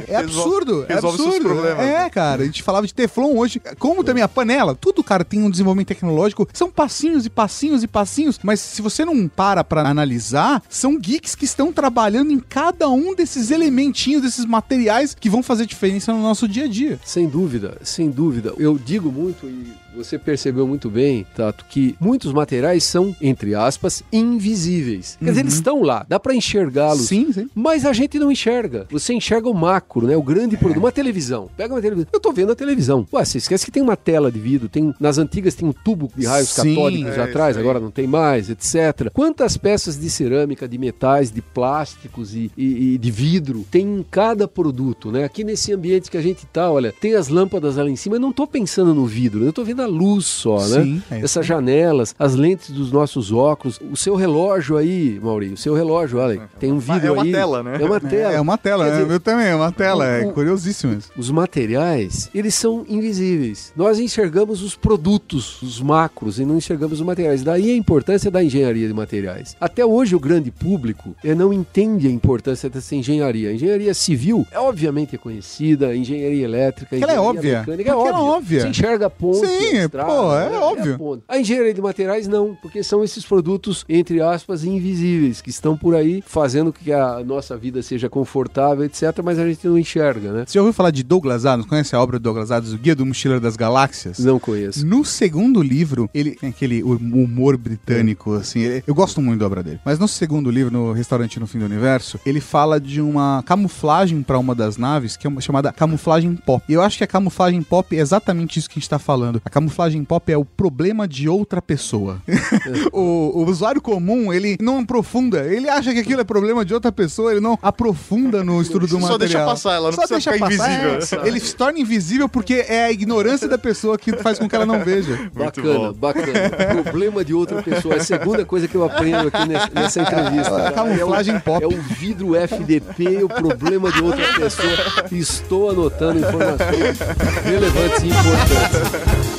É absurdo, é resolve seus absurdo. problemas, É, né? cara, a gente falava de Teflon hoje, como também a panela, tudo, cara, tem um desenvolvimento tecnológico, são passinhos e passinhos e passinhos, mas se você não para pra analisar, são geeks que estão trabalhando em cada um desses elementinhos, desses materiais que vão fazer diferença no nosso dia a dia. Sem dúvida, sem dúvida. Eu digo muito e você percebeu muito bem, Tato, que muitos materiais são, entre aspas, invisíveis. Quer dizer, eles estão lá, dá pra enxergá-los. Sim, sim. Mas a gente não enxerga. Você enxerga o macro, né? O grande produto. Uma televisão. Pega uma televisão. Eu tô vendo a televisão. Ué, você esquece que tem uma tela de vidro. Tem, nas antigas tem um tubo de raios Sim, catódicos é atrás, agora não tem mais, etc. Quantas peças de cerâmica, de metais, de plásticos e, e- e de vidro tem em cada produto, né? Aqui nesse ambiente que a gente tá, olha, tem as lâmpadas lá em cima. Eu não tô pensando no vidro, eu tô vendo a luz só, né? Sim, é isso Essas janelas, as lentes dos nossos óculos, o seu relógio aí, Mauri, o seu relógio, olha, tem um vidro É uma aí. tela, né? É uma tela. É uma tela, né? dizer, eu também, é uma tela, é curiosíssimo isso. os materiais, eles são invisíveis. Nós enxergamos os produtos, os macros, e não enxergamos os materiais. Daí a importância da engenharia de materiais. Até hoje o grande público não entende a importância dessa engenharia. A engenharia civil é obviamente reconhecida, a engenharia elétrica, a Porque ela é engenharia óbvia. mecânica é ela é óbvia. óbvia. Você enxerga ponte, Sim, estrada, pô, é né? óbvio. a ponte. A engenharia de materiais não, porque são esses produtos, entre aspas, invisíveis, que estão por aí fazendo que a nossa vida seja confortável, etc., mas a gente não enxerga, né? Você já ouviu falar de Douglas Adams? Conhece a obra do Douglas Adams, O Guia do Mochileiro das Galáxias? Não conheço. No segundo livro, ele tem aquele humor britânico, assim. ele- eu gosto muito da obra dele. Mas no segundo livro, no Restaurante no Fim do Universo, ele fala de uma camuflagem para uma das naves, que é uma, chamada camuflagem pop. E eu acho que a camuflagem pop é exatamente isso que a gente tá falando. A camuflagem pop é o problema de outra pessoa. o, o usuário comum, ele não aprofunda. Ele acha que aquilo é problema de outra pessoa, ele não aprofunda no estudo do Só material. deixa passar, ela não Só precisa deixa ficar passar, invisível. é. Ele se torna invisível porque é a ignorância da pessoa que faz com que ela não veja. Bacana, bacana. Problema de outra pessoa. É a segunda coisa que eu aprendo aqui nessa, nessa entrevista. A tá? camuflagem é o, pop. É o vidro FDP, o problema de outra pessoa. Estou anotando informações relevantes e importantes.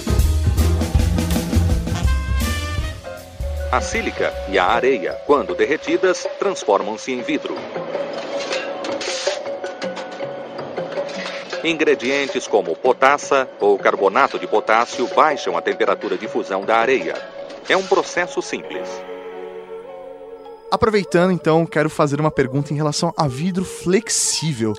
A sílica e a areia, quando derretidas, transformam-se em vidro. Ingredientes como potassa ou carbonato de potássio baixam a temperatura de fusão da areia. É um processo simples. Aproveitando, então, quero fazer uma pergunta em relação a vidro flexível.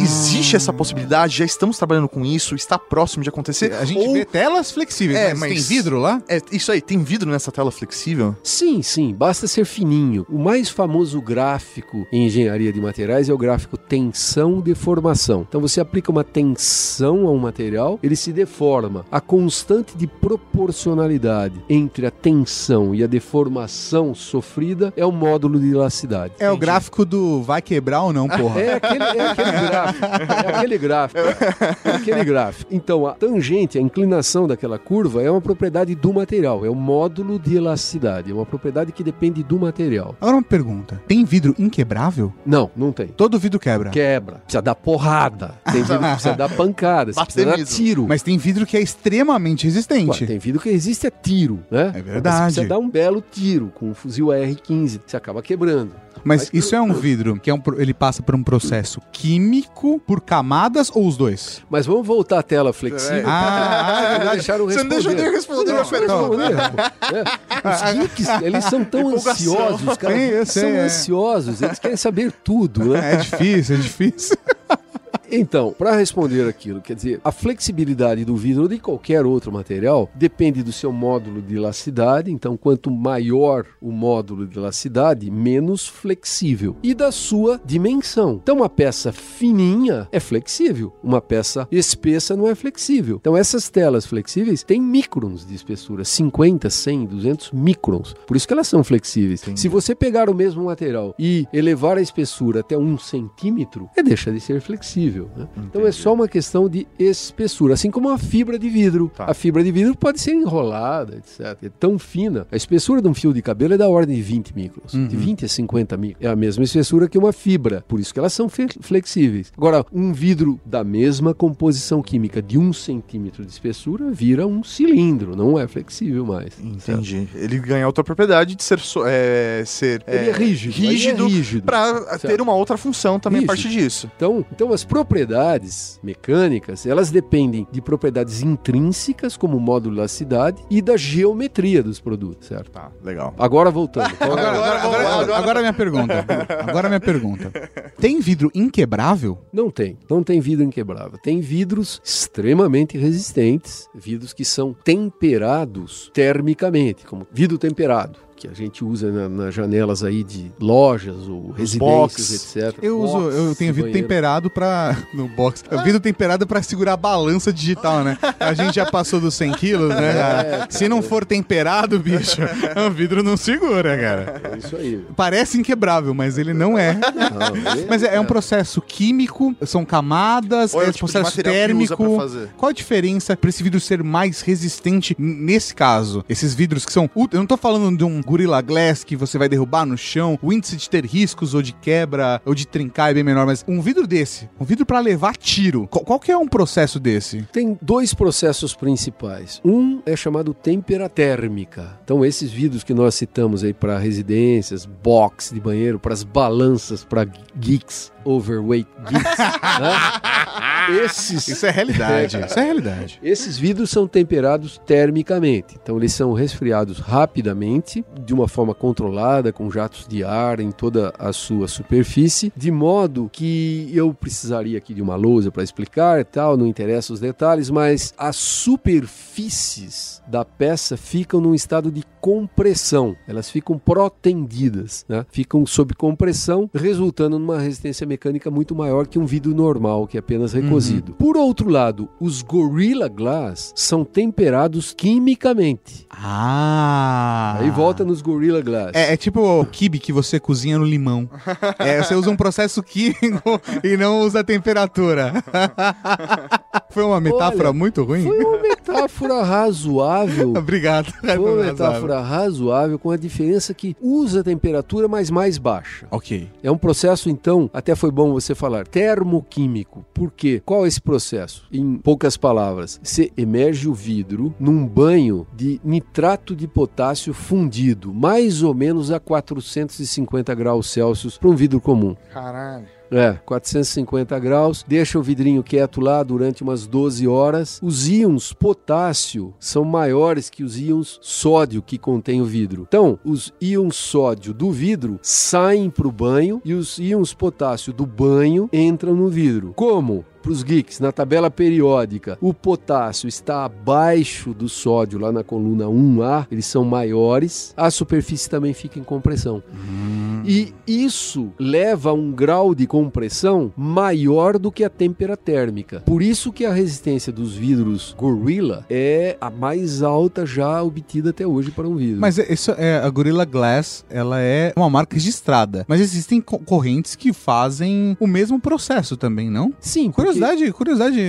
Existe essa possibilidade? Já estamos trabalhando com isso? Está próximo de acontecer? A gente Ou- vê telas flexíveis, É, mas, mas- tem vidro lá? É, isso aí, tem vidro nessa tela flexível? Sim, sim, basta ser fininho. O mais famoso gráfico em engenharia de materiais é o gráfico tensão-deformação. Então você aplica uma tensão a um material, ele se deforma. A constante de proporcionalidade entre a tensão e a deformação sofrida é o módulo de elasticidade. É o gráfico do vai quebrar ou não, porra. É aquele, é aquele gráfico. É aquele gráfico. É aquele gráfico. Então, a tangente, a inclinação daquela curva é uma propriedade do material. É o módulo de elasticidade. É uma propriedade que depende do material. Agora uma pergunta. Tem vidro inquebrável? Não, não tem. Todo vidro quebra. Quebra. Precisa dar porrada. Tem vidro que precisa dar pancada. Precisa dar tiro. Mas tem vidro que é extremamente Ué, resistente. tem vidro que resiste a tiro, né? É verdade. Você precisa dar um belo tiro com um fuzil AR-15. Você acaba quebrando. Mas Mas- isso é um vidro que é um, ele passa por um processo químico, por camadas ou os dois? Mas vamos voltar à tela flexível. Ah, é verdade. Deixaram Você não deixou eu responder Não, a pergunta. responder, pô. É. Os geeks, eles são tão ansiosos, cara. Sim, eu sei, são é. ansiosos, eles querem saber tudo, né? É difícil, é difícil. Então, para responder aquilo, quer dizer, a flexibilidade do vidro ou de qualquer outro material depende do seu módulo de elasticidade. Então, quanto maior o módulo de elasticidade, menos flexível. E da sua dimensão. Então, uma peça fininha é flexível, uma peça espessa não é flexível. Então, essas telas flexíveis têm microns de espessura, 50, 100, 200 microns. Por isso que elas são flexíveis. Se você pegar o mesmo material e elevar a espessura até um centímetro, é deixa de ser flexível. Né? Então é só uma questão de espessura, assim como a fibra de vidro. Tá. A fibra de vidro pode ser enrolada, etc. É tão fina. A espessura de um fio de cabelo é da ordem de 20 microns, de 20 a 50 microns. É a mesma espessura que uma fibra, por isso que elas são flexíveis. Agora, um vidro da mesma composição química de um centímetro de espessura vira um cilindro, não é flexível mais. Entendi. Ele ganha outra propriedade de ser, é, ser Ele é rígido, aí é rígido, rígido. pra ter Certo. uma outra função também a Rígido. partir disso. Então, então as propriedades mecânicas, elas dependem de propriedades intrínsecas, como o módulo de elasticidade, e da geometria dos produtos, certo? Tá, legal. Agora voltando. É? Agora, agora, agora, agora- agora a minha pergunta. Agora a minha pergunta. Tem vidro inquebrável? Não tem, não tem vidro inquebrável. Tem vidros extremamente resistentes, vidros que são temperados termicamente, como vidro temperado. Que a gente usa na- nas janelas aí de lojas ou residências, etc. Eu uso, Box eu tenho vidro banheiro. temperado pra. No box. Eu vidro temperado pra segurar a balança digital, né? A gente já passou dos 100 quilos, né, cara? Se não for temperado, bicho, o vidro não segura, cara. É isso aí. Parece inquebrável, mas ele não é. Não, ele- Mas é, é um processo químico, são camadas, Ou é é o tipo de processo material que usa térmico. pra fazer? Qual a diferença para esse vidro ser mais resistente nesse caso? Esses vidros que são. Eu não tô falando de um Gorilla Glass que você vai derrubar no chão, o índice de ter riscos ou de quebra ou de trincar é bem menor, mas um vidro desse, um vidro para levar tiro. Qual, qual que é um processo desse? Tem dois processos principais. Um é chamado tempera térmica. Então, esses vidros que nós citamos aí para residências, box de banheiro, para as balanças, para geeks, overweight geeks, né? Esses, Isso é realidade. Isso é realidade. esses vidros são temperados termicamente. Então, eles são resfriados rapidamente, de uma forma controlada, com jatos de ar em toda a sua superfície, de modo que eu precisaria aqui de uma lousa para explicar e tal, não interessa os detalhes, mas as superfícies da peça ficam num estado de compressão. Elas ficam protendidas, né? ficam sob compressão, resultando numa resistência mecânica muito maior que um vidro normal, que é apenas recozido. Por outro lado, os Gorilla Glass são temperados quimicamente. Ah. Aí volta nos Gorilla Glass. É, é tipo o kibe que você cozinha no limão. É, você usa um processo químico e não usa a temperatura. Foi uma metáfora Olha, muito ruim? Foi uma metáfora razoável. Obrigado. Foi uma metáfora razoável, com a diferença que usa a temperatura, mas mais baixa. Ok. É um processo, então, até foi bom você falar, termoquímico. Por quê? Qual é esse processo? Em poucas palavras, você emerge o vidro num banho de nitrato de potássio fundido, mais ou menos a 450 graus Celsius para um vidro comum. Caralho. É, 450 graus, deixa o vidrinho quieto lá durante umas 12 horas. Os íons potássio são maiores que os íons sódio que contém o vidro. Então, os íons sódio do vidro saem para o banho e os íons potássio do banho entram no vidro. Como? Para os geeks, na tabela periódica, o potássio está abaixo do sódio lá na coluna 1A, eles são maiores, a superfície também fica em compressão. E isso leva a um grau de compressão maior do que a temperatura térmica. Por isso que a resistência dos vidros Gorilla é a mais alta já obtida até hoje para um vidro. Mas isso é a Gorilla Glass, ela é uma marca registrada. Mas existem concorrentes que fazem o mesmo processo também, não? sim, Curiosidade, curiosidade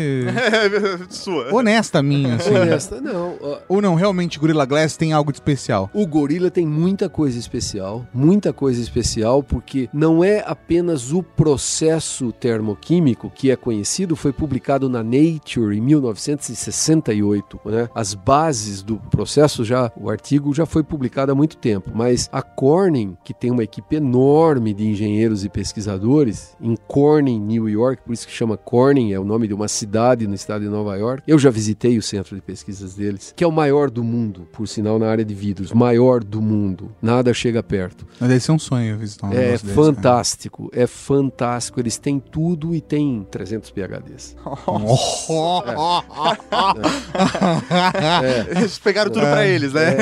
Sua. honesta minha, assim. Honesta, não. Ou não, realmente Gorilla Glass tem algo de especial? O Gorilla tem muita coisa especial, muita coisa especial, porque não é apenas o processo termoquímico que é conhecido, foi publicado na Nature em 1968, né? As bases do processo já, o artigo já foi publicado há muito tempo, mas a Corning, que tem uma equipe enorme de engenheiros e pesquisadores em Corning, New York, por isso que chama Corning, é o nome de uma cidade no estado de Nova York. Eu já visitei o centro de pesquisas deles, que é o maior do mundo, por sinal na área de vidros, maior do mundo. Nada chega perto. Mas deve ser um sonho visitar um É cara. fantástico, é fantástico. Eles têm tudo e tem 300 PHDs. Eles pegaram tudo pra eles, né?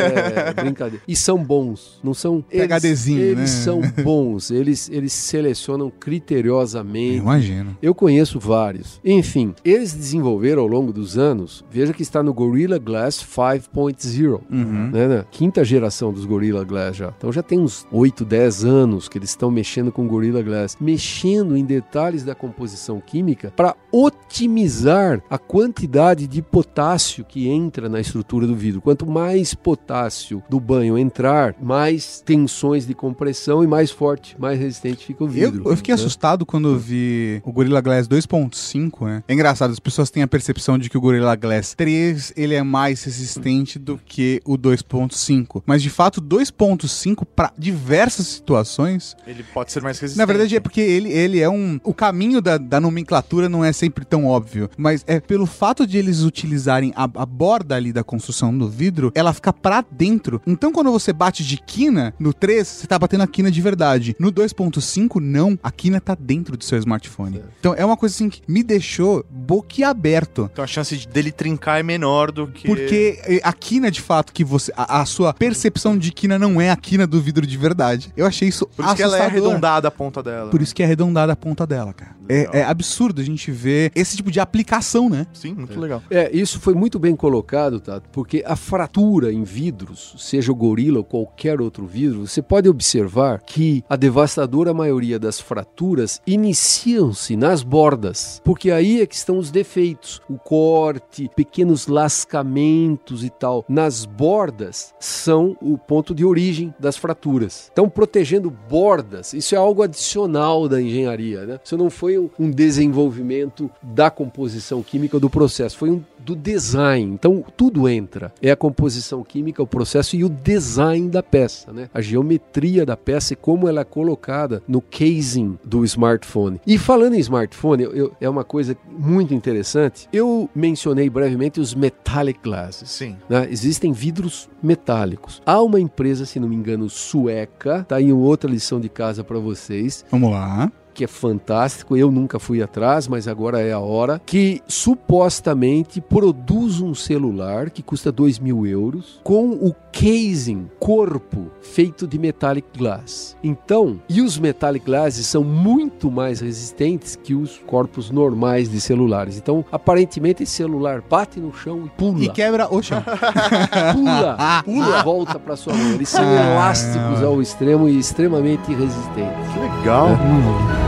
É, brincadeira. E são bons, não são. Eles, PHDzinho, eles né? são bons, eles, eles selecionam criteriosamente. Imagino. Eu conheço vários. Enfim, eles desenvolveram ao longo dos anos, veja que está no Gorilla Glass 5.0, Uhum. né, na quinta geração dos Gorilla Glass já. Então já tem uns 8, 10 anos que eles estão mexendo com Gorilla Glass, mexendo em detalhes da composição química para otimizar a quantidade de potássio que entra na estrutura do vidro. Quanto mais potássio do banho entrar, mais tensões de compressão e mais forte, mais resistente fica o Eu, vidro. eu fiquei né? assustado quando eu vi o Gorilla Glass 2.5, né? É engraçado, as pessoas têm a percepção de que o Gorilla Glass 3 ele é mais resistente do que o 2.5. Mas de fato, o 2.5 para diversas situações, Ele pode ser mais resistente. na verdade é porque ele, ele é um. O caminho da, da nomenclatura não é sempre tão óbvio. Mas é pelo fato de eles utilizarem a, a borda ali da construção do vidro, ela fica pra dentro. Então quando você bate de quina no 3, você tá batendo a quina de verdade. No 2.5, não. A quina tá dentro do seu smartphone. Então é uma coisa assim que me deixou boquiaberto. Então a chance de- dele trincar é menor do que. Porque eh, a quina, de fato, que você. A, a sua percepção de quina não é a quina do vidro de verdade. Eu achei isso Por isso que ela é assustador. arredondada a ponta dela. Por isso que é arredondada a ponta dela, cara. É, é absurdo a gente ver esse tipo de aplicação, né? Sim, muito legal. É, isso foi muito bem colocado, Tato, porque a fratura em vidros, seja o gorila ou qualquer outro vidro, você pode observar que a devastadora maioria das fraturas iniciam-se nas bordas, porque aí é que estão os defeitos, o corte, pequenos lascamentos e tal. Nas bordas são o ponto de origem das fraturas. Então, protegendo bordas, isso é algo adicional da engenharia, né? Isso não foi um, um desenvolvimento da composição química do processo, foi um do design. Então, tudo entra. É a composição química, o processo e o design da peça, né? A geometria da peça e como ela é colocada no casing do smartphone. E falando em smartphone, eu- eu- é uma coisa muito interessante. Eu mencionei brevemente os metallic glasses. Sim. né? Existem vidros metálicos. Há uma empresa, se não me engano, sueca, tá aí outra lição de casa para vocês, Vamos lá. Que é fantástico. Eu nunca fui atrás, mas agora é a hora. Que supostamente produz um celular que custa 2 mil euros com o casing, corpo, feito de metallic glass. Então, e os metallic glasses são muito mais resistentes que os corpos normais de celulares. Então, aparentemente, esse celular bate no chão e pula E quebra o chão. pula, pula, volta para sua mão. Eles são elásticos ao extremo e extremamente resistentes. Que legal. música,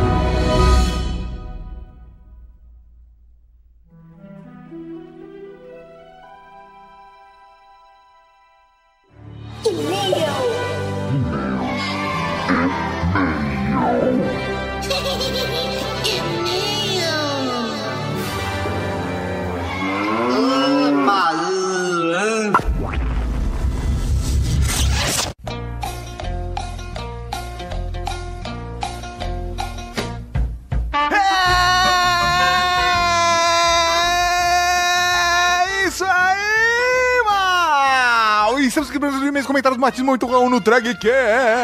muito Raul no Drag que É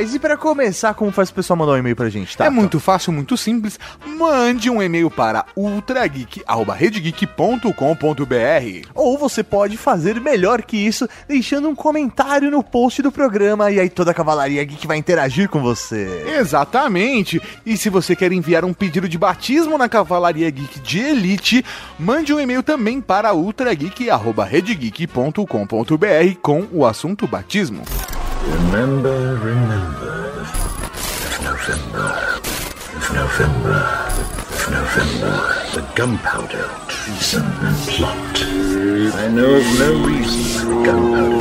E pra começar, como faz o pessoal mandar um e-mail pra gente, tá? É muito fácil, muito simples. Mande um e-mail para ultrageek.redgeek.com.br Ou você pode fazer melhor que isso, deixando um comentário no post do programa e aí toda a Cavalaria Geek vai interagir com você. Exatamente. E se você quer enviar um pedido de batismo na Cavalaria Geek de Elite, mande um e-mail também para ultrageek.redgeek.com.br com o assunto batismo. Remember, remember. It's November. It's November. It's November. The gunpowder treason and plot. I know of no reason for gunpowder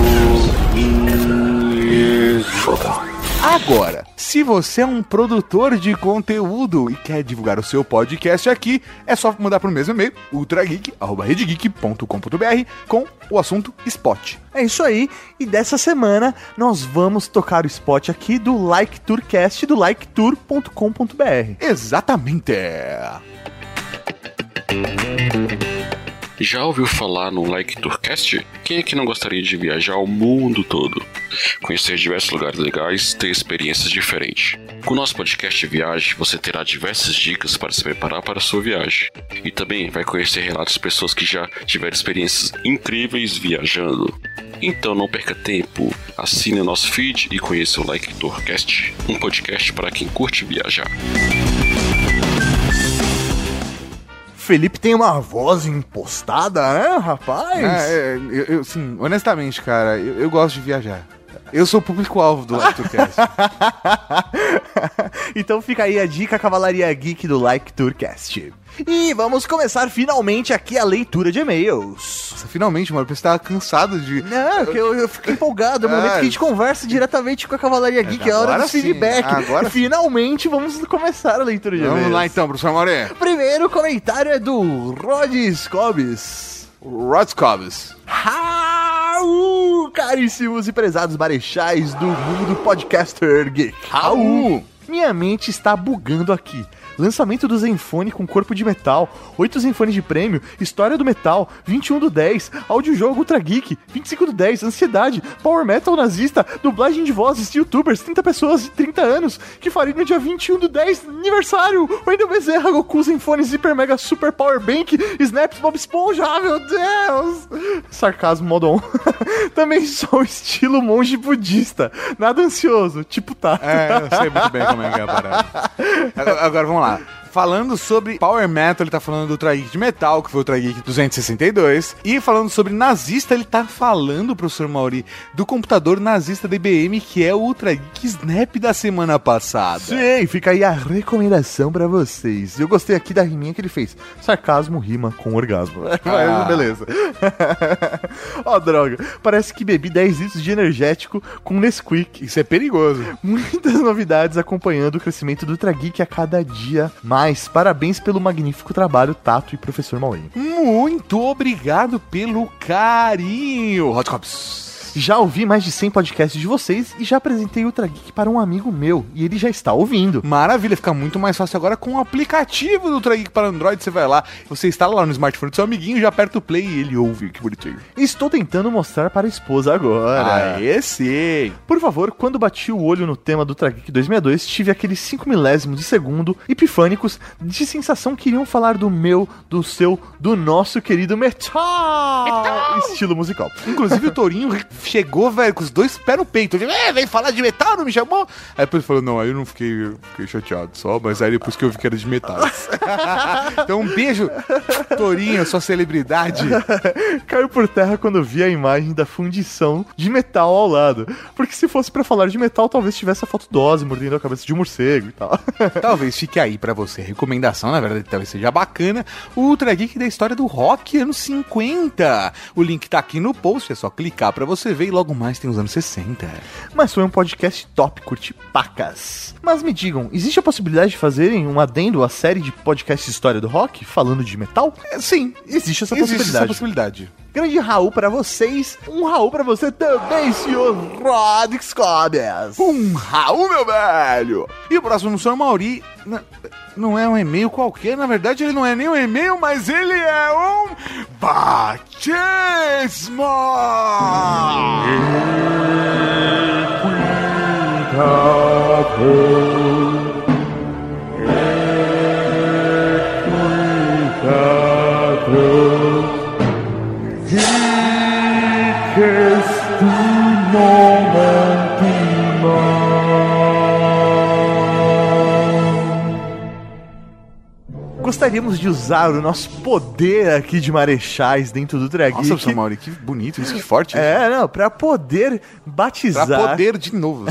treason ever forgotten. Agora, se você é um produtor de conteúdo e quer divulgar o seu podcast aqui, é só mandar para o mesmo e-mail, ultrageek.redgeek.com.br com o assunto spot. É isso aí, e dessa semana nós vamos tocar o spot aqui do Like Tourcast do liketour.com.br. Exatamente. Já ouviu falar no Like Tourcast? Quem é que não gostaria de viajar ao mundo todo? Conhecer diversos lugares legais, ter experiências diferentes. Com o nosso podcast Viagem, você terá diversas dicas para se preparar para a sua viagem. E também vai conhecer relatos de pessoas que já tiveram experiências incríveis viajando. Então não perca tempo, assine o nosso feed e conheça o Like Tourcast, um podcast para quem curte viajar. Felipe tem uma voz impostada, né, rapaz? É, é, eu, eu, sim, honestamente, cara, eu, eu gosto de viajar. Eu sou o público-alvo do Like Tourcast. então fica aí a dica Cavalaria Geek do Like Tourcast. E vamos começar finalmente aqui a leitura de e-mails. Nossa, finalmente, mano, eu pensei que tava cansado de. Não, que eu, eu fiquei empolgado. É o momento que a gente conversa diretamente com a Cavalaria Geek, é a hora do sim, feedback. agora. Finalmente vamos começar a leitura de e-mails. Vamos lá então, professor Mauré. Primeiro comentário é do Rod Scobes. Rod Cobbs. Raul, caríssimos e prezados marechais do mundo podcaster geek. Raul! Minha mente está bugando aqui. Lançamento do Zenfone com corpo de metal, 8 Zenfones de prêmio, História do Metal, 21 do 10, Audiojogo Ultra Geek, 25 do 10, Ansiedade, Power Metal Nazista, dublagem de vozes, youtubers, 30 pessoas de 30 anos, que faria no dia 21 do 10, aniversário, Wendel Bezerra, Goku Zenfone, Hyper Mega Super Power Bank, Snaps Bob Esponja, ah, meu Deus! Sarcasmo modo on. Também sou estilo monge budista, nada ansioso, tipo tá. É, eu sei muito bem como é que é a parada. Agora, agora vamos lá lá. Falando sobre Power Metal, ele tá falando do Geek de Metal, que foi o Geek 262. E falando sobre nazista, ele tá falando, professor Mauri, do computador nazista da IBM, que é o Ultra Geek Snap da semana passada. Sim, fica aí a recomendação pra vocês. Eu gostei aqui da riminha que ele fez. Sarcasmo rima com orgasmo. Ah. Mas beleza. Ó, droga. Parece que bebi 10 litros de energético com Nesquik. Isso é perigoso. Muitas novidades acompanhando o crescimento do Ultra Geek a cada dia mais. Parabéns pelo magnífico trabalho, Tato e professor Maurinho. Muito obrigado pelo carinho, Hot Cops. Já ouvi mais de 100 podcasts de vocês e já apresentei o Ultra Geek para um amigo meu e ele já está ouvindo. Maravilha, fica muito mais fácil agora com o aplicativo do Ultra Geek para Android. Você vai lá, você instala lá no smartphone do seu amiguinho, já aperta o play e ele ouve. Que bonitinho. Estou tentando mostrar para a esposa agora. Aê, sim. Por favor, quando bati o olho no tema do Ultra Geek 262, tive aqueles 5 milésimos de segundo epifânicos de sensação que iriam falar do meu, do seu, do nosso querido metal, estilo musical. Inclusive o Tourinho chegou, velho, com os dois pés no peito. Ele, é, vem falar de metal, não me chamou? Aí depois ele falou, não, aí eu não fiquei, eu fiquei chateado só, mas aí depois que eu vi que era de metal. então um beijo, Tourinho, sua celebridade. Caiu por terra quando vi a imagem da fundição de metal ao lado. Porque se fosse pra falar de metal, talvez tivesse a foto do Ozzy mordendo a cabeça de um morcego e tal. Talvez fique aí pra você. Recomendação, na verdade, talvez seja bacana. O Ultra Geek da história do rock, anos 50. O link tá aqui no post, é só clicar pra você ver e logo mais tem os anos 60. Mas foi um podcast top, curti pacas. Mas me digam, existe a possibilidade de fazerem um adendo à série de podcast História do Rock, falando de metal? É, sim, Existe essa existe possibilidade. essa possibilidade. Grande Raul pra vocês. Um Raul pra você também, senhor Rodrigues Cobias. Um Raul, meu velho! E o próximo senhor Mauri não é um e-mail qualquer, na verdade ele não é nem um e-mail, mas ele é um batismo! que estou. Gostaríamos de usar o nosso poder aqui de marechais dentro do Drag Nossa, Geek. Mauri, que bonito isso, que forte. É, não, pra poder batizar Pra poder de novo.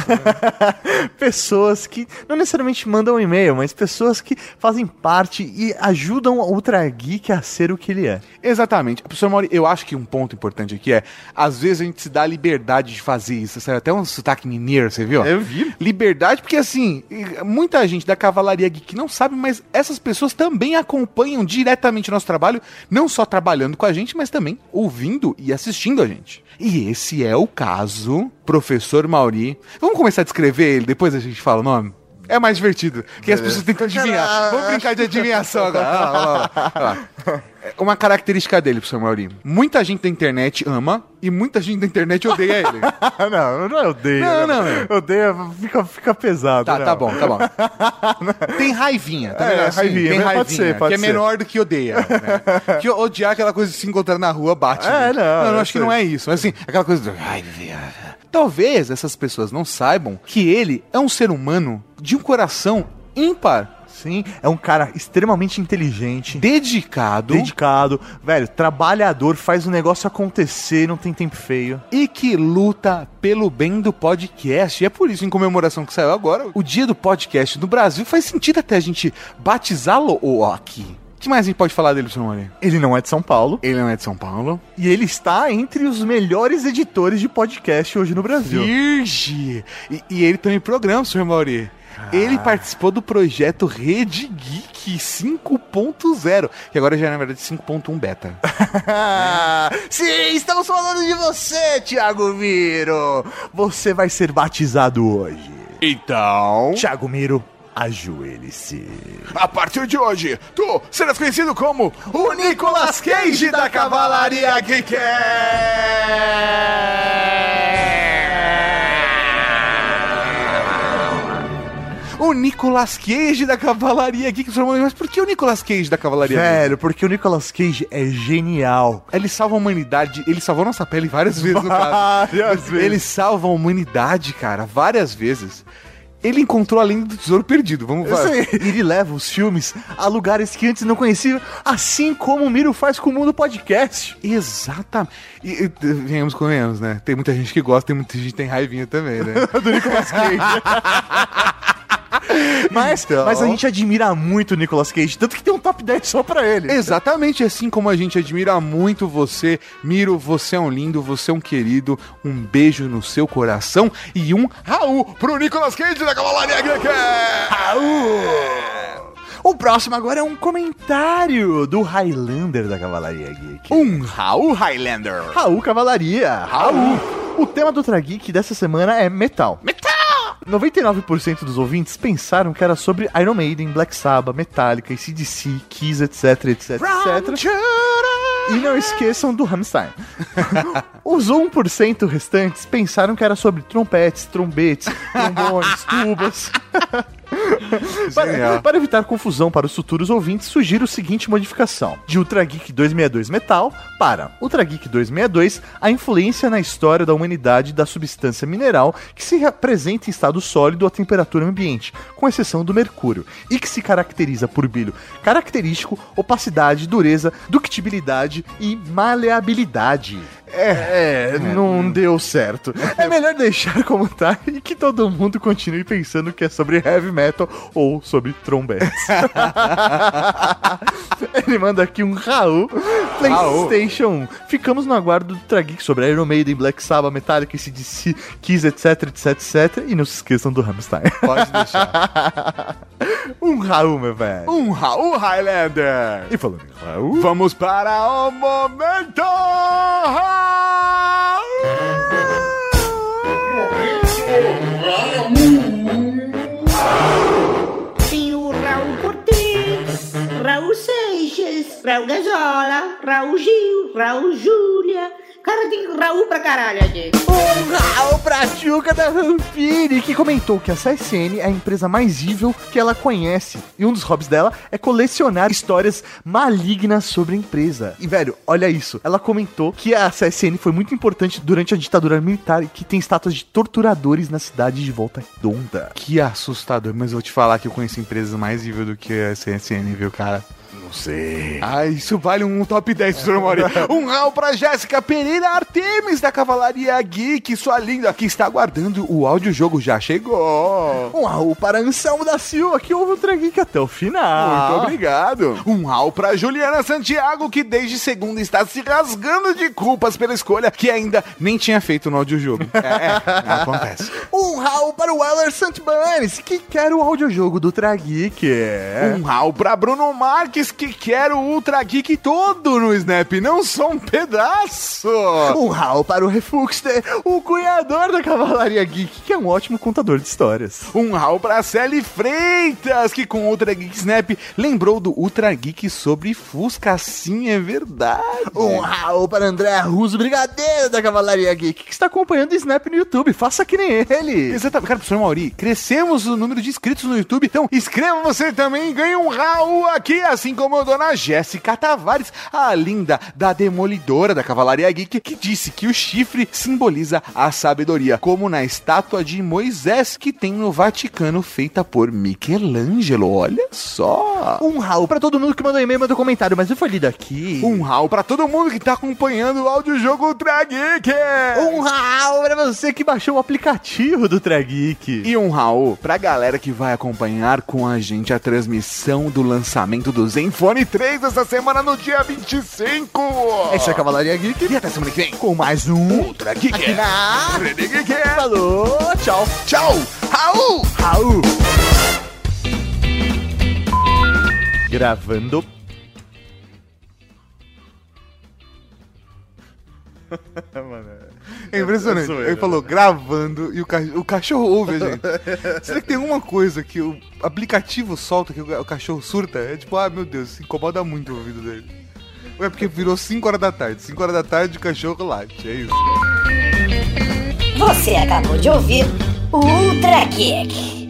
pessoas que não necessariamente mandam um e-mail, mas pessoas que fazem parte e ajudam o Geek a ser o que ele é. Exatamente. Professor Mauri, eu acho que um ponto importante aqui é, às vezes a gente se dá a liberdade de fazer isso. Saiu até um sotaque mineiro, você viu? Eu vi. Liberdade, porque assim, muita gente da Cavalaria Geek não sabe, mas essas pessoas também acompanham diretamente o nosso trabalho, não só trabalhando com a gente, mas também ouvindo e assistindo a gente. E esse é o caso, Professor Mauri. Vamos começar a descrever ele, depois a gente fala o nome? É mais divertido, que as pessoas tentam adivinhar. Vamos brincar de adivinhação agora. Lá, lá, lá. Uma característica dele, professor Mauri. Muita gente da internet ama e muita gente da internet odeia ele. não, não é odeio. Não, não, né? Odeio, fica, fica pesado. Tá, não. tá bom, tá bom. Tem raivinha, tá É? Assim, raivinha, tem raivinha, pode ser, pode que é ser. menor do que odeia. Né? que odiar aquela coisa de se encontrar na rua bate. É, né? não, não, eu acho que sei. não é isso. Mas assim, aquela coisa. Ai, viado. Talvez essas pessoas não saibam que ele é um ser humano de um coração ímpar, Sim, é um cara extremamente inteligente. dedicado Dedicado, velho, trabalhador, faz o negócio acontecer, não tem tempo feio. e que luta pelo bem do podcast. E é por isso, em comemoração que saiu agora, o dia do podcast no Brasil, faz sentido até a gente batizá-lo aqui. O que mais a gente pode falar dele, senhor Maria? Ele não é de São Paulo Ele não é de São Paulo. e ele está entre os melhores editores de podcast hoje no Brasil. Virgem! E, e ele também programa, senhor Mauri. Ele participou do projeto Rede Geek 5.0, que agora já é, na verdade 5.1 beta. Sim, estamos falando de você, Thiago Miro. Você vai ser batizado hoje. Então, Thiago Miro, ajoelhe-se. a partir de hoje, tu serás conhecido como o Nicolas Cage da Cavalaria Geek. Nicolas Cage da Cavalaria Geek. senhor Mauri, Mas por que o Nicolas Cage da Cavalaria? Velho, porque o Nicolas Cage é genial. Ele salva a humanidade, ele salvou nossa pele várias vezes no caso. Várias vezes. Ele salva a humanidade, cara, várias vezes. Ele encontrou a lenda do tesouro perdido. Vamos lá. Ele leva os filmes a lugares que antes não conhecia, assim como o Miro faz com o Mundo Podcast. Exatamente. E, e, venhamos com venhamos, né? Tem muita gente que gosta, tem muita gente que tem raivinha também, né? do Nicolas Cage. mas, Então. mas a gente admira muito o Nicolas Cage, tanto que tem um top 10 só pra ele. Exatamente assim como a gente admira muito você, Miro, você é um lindo, você é um querido, um beijo no seu coração e um Raul pro Nicolas Cage da Cavalaria Geek! O próximo agora é um comentário do Highlander da Cavalaria Geek. Um Raul Highlander! Raul Cavalaria. Raul. O tema do Trageek dessa semana é metal. Metal! 99% dos ouvintes pensaram que era sobre Iron Maiden, Black Sabbath, Metallica, ACDC, Kiss, etc, etc, etc. E não esqueçam do Rammstein. Os 1% restantes pensaram que era sobre trompetes, trombetes, trombones, tubas. para, para evitar confusão para os futuros ouvintes, sugiro o seguinte modificação: de Ultra Geek 262 Metal para Ultra Geek 262, a influência na história da humanidade da substância mineral que se apresenta em estado sólido à temperatura ambiente, com exceção do mercúrio, e que se caracteriza por brilho característico, opacidade, dureza, ductibilidade e maleabilidade. É, não deu certo. É melhor deixar como tá e que todo mundo continue pensando que é sobre heavy metal ou sobre trombetes. Ele manda aqui um Raul, PlayStation 1. Ficamos no aguardo do Trageek sobre Iron Maiden, Black Sabbath, Metallica, CDC, Kiss, etc, etc, etc. E não se esqueçam do Rammstein. Pode deixar. Um Raul, meu velho. Um Raul Highlander. E falando em Raul... Vamos para o momento Raul. Raul Gazola, Raul Gil, Raul Júlia. Cara, tem Raul pra caralho aqui. Um Raul pra Chuca da Vampire, que comentou que a CSN é a empresa mais evil que ela conhece. E um dos hobbies dela é colecionar histórias malignas sobre a empresa. E, velho, olha isso. Ela comentou que a CSN foi muito importante durante a ditadura militar e que tem estátuas de torturadores na cidade de Volta Redonda. Que assustador, mas eu vou te falar que eu conheço empresas mais evil do que a CSN, viu, cara? Não sei. Ah, isso vale um top 10, professor Mauri. Um rau pra Jéssica Pereira Artemis da Cavalaria Geek, sua linda, que está aguardando o audiojogo já chegou. Um Raul para Anselmo da Silva, que ouve o Trageek até o final. Muito obrigado. Um rau pra Juliana Santiago, que desde segunda está se rasgando de culpas pela escolha que ainda nem tinha feito no audiojogo. É, é, acontece. Um Raul para o Weller Santbanes, que quer o audiojogo do Trageek. Um rau pra Bruno Marques, que quer o Ultra Geek todo no Snap, não só um pedaço. Um Raul para o Refuxter, o cunhador da Cavalaria Geek, que é um ótimo contador de histórias. Um rau pra Sally Freitas, que com o Ultra Geek Snap lembrou do Ultra Geek sobre Fusca, sim, é verdade. Um Raul para André Russo, brigadeiro da Cavalaria Geek, que está acompanhando o Snap no YouTube. Faça que nem ele. Exatamente, cara, professor Mauri, crescemos o número de inscritos no YouTube, então inscreva você também e ganhe um Raul aqui, assim como a dona Jéssica Tavares, a linda da Demolidora da Cavalaria Geek, que disse que o chifre simboliza a sabedoria, como na estátua de Moisés que tem no Vaticano, feita por Michelangelo. Olha só! Um Raul para todo mundo que mandou e-mail mandou comentário, mas eu foi lido aqui. Um Raul pra todo mundo que tá acompanhando o audiojogo Ultra Geek! Um Raul para você que baixou o aplicativo do Trageek. E um Raul pra galera que vai acompanhar com a gente a transmissão do lançamento do Zenfone 3 essa semana no dia 25. Essa é a Cavalaria Geek. E até semana que vem. Com mais um Ultra Geek. Aqui na Rede Geek. Falou, tchau. Tchau. Raul. Raul. Gravando. É impressionante. É zoeira, Ele falou gravando e o, ca- o cachorro ouve a gente. Será que tem alguma coisa que o aplicativo solta que o, cachorro surta? É tipo, ah, meu Deus, incomoda muito o ouvido dele. Ou é porque virou 5 horas da tarde. 5 horas da tarde o cachorro late. É isso. Você acabou de ouvir o Ultra Geek.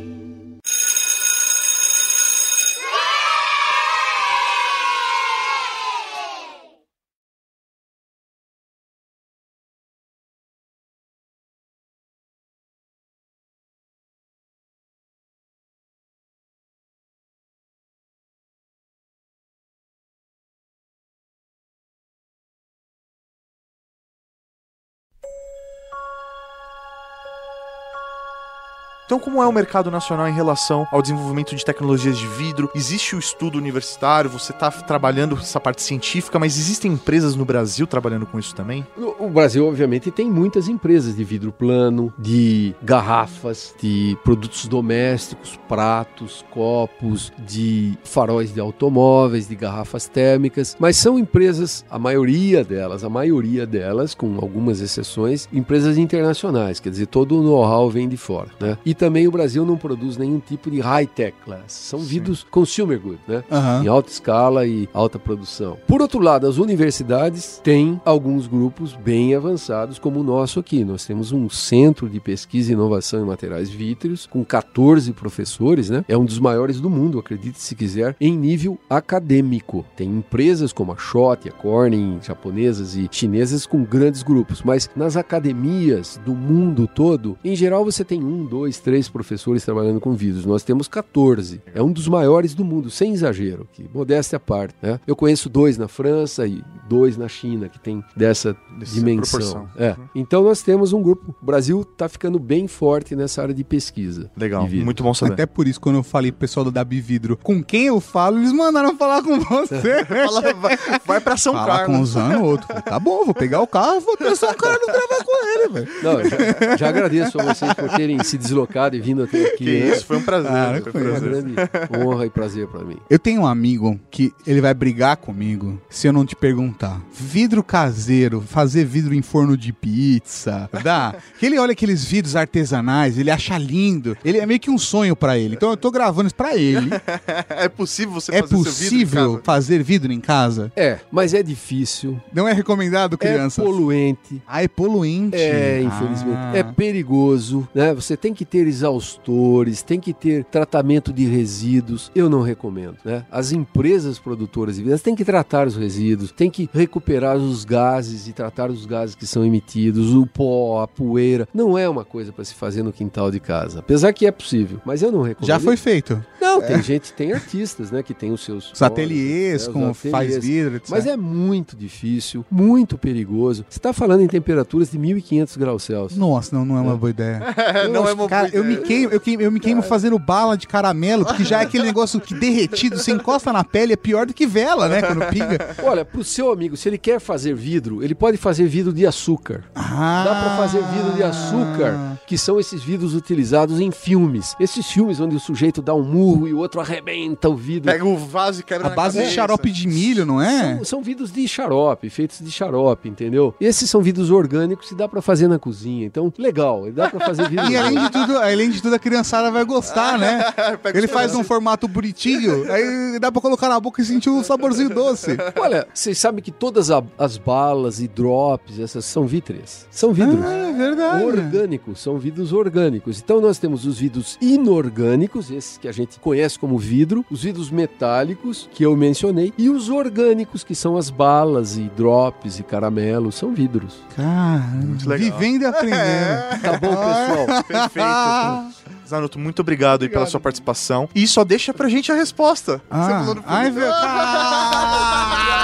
Então, como é o mercado nacional em relação ao desenvolvimento de tecnologias de vidro? Existe o estudo universitário, você está trabalhando essa parte científica, mas existem empresas no Brasil trabalhando com isso também? O Brasil, obviamente, tem muitas empresas de vidro plano, de garrafas, de produtos domésticos, pratos, copos, de faróis de automóveis, de garrafas térmicas, mas são empresas, a maioria delas, a maioria delas, com algumas exceções, empresas internacionais, quer dizer, todo o know-how vem de fora, né? E também o Brasil não produz nenhum tipo de high-tech class, são vidros consumer good, né? Aham. em alta escala e alta produção. Por outro lado, as universidades têm alguns grupos bem avançados, como o nosso aqui. Nós temos um centro de pesquisa e inovação em materiais vítreos, com 14 professores, né? É um dos maiores do mundo, acredite se quiser, em nível acadêmico. Tem empresas como a Schott, a Corning, japonesas e chinesas com grandes grupos, mas nas academias do mundo todo, em geral você tem um, dois, três professores trabalhando com vidros. Nós temos 14. É um dos maiores do mundo, sem exagero, que modéstia à parte, né? Eu conheço dois na França e dois na China que tem dessa dimensão. É. Então nós temos um grupo. O Brasil está ficando bem forte nessa área de pesquisa. Legal, de muito bom saber. Até por isso, quando eu falei pro pessoal do Dabi Vidro com quem eu falo, eles mandaram falar com você. Fala, vai, vai pra São Falar com Carlos. o Zanoto. Falei, Tá bom, vou pegar o carro, vou ter São Carlos gravar com ele, velho. Não, já, já agradeço a vocês por terem se deslocado e vindo até aqui. Que né? isso, foi um prazer. Ah, foi um foi prazer. grande honra e prazer pra mim. Eu tenho um amigo que ele vai brigar comigo se eu não te perguntar. Vidro caseiro, fazer vidro em forno de pizza, dá? Que ele olha aqueles vidros artesanais, ele acha lindo. Ele é meio que um sonho pra ele. Então eu tô gravando isso pra ele. É possível você é fazer possível casa? fazer vidro em casa? É, mas é difícil, Não é recomendado, crianças? é poluente. Ah, é poluente. É, infelizmente. Ah. É perigoso, né? Você tem que ter exaustores, tem que ter tratamento de resíduos. Eu não recomendo, né? As empresas produtoras de vidros têm que tratar os resíduos, têm que recuperar os gases e tratar os gases que são emitidos, o pó, a poeira. Não é uma coisa para se fazer no quintal de casa. Apesar que é possível, mas eu não recomendo. Já foi feito. Não, tem gente, tem artistas, né, que tem os seus Os ateliês, né, os com faz ateliês. vidro, etc. Mas é muito difícil, muito perigoso. Você está falando em temperaturas de 1500 graus Celsius. Nossa, não, não é uma boa ideia. não é uma Cara, boa eu me ideia. queimo, eu, queimo, eu me queimo fazendo bala de caramelo, porque já é aquele negócio que derretido, você encosta na pele, é pior do que vela, né? Quando pinga. Olha, pro seu amigo, se ele quer fazer vidro, ele pode fazer vidro de açúcar. Ah, Dá pra fazer vidro de açúcar, que são esses vidros utilizados em filmes. Esses filmes onde o sujeito dá um murro e o outro arrebenta o vidro. Pega o vaso e quebra A na base de cabeça. xarope de milho, não é? São, são vidros de xarope, feitos de xarope, entendeu? Esses são vidros orgânicos que dá pra fazer na cozinha. Então, legal, dá pra fazer vidro. E além de tudo, além de tudo, a criançada vai gostar, né? Ele faz um formato bonitinho, aí dá pra colocar na boca e sentir um saborzinho doce. Olha, vocês sabem que todas a- as balas e drops, essas são vítreas. São vidros. Ah, é verdade. Orgânicos, são vidros orgânicos. Então nós temos os vidros inorgânicos, esses que a gente conhece como vidro, os vidros metálicos, que eu mencionei, e os orgânicos, que são as balas e drops e caramelos, são vidros. Caramba, legal. vivendo e aprendendo. Tá bom, pessoal? Perfeito. Zanuto, muito obrigado, aí pela sua participação. E só deixa pra gente a resposta. Você Ah, falou no ai, velho.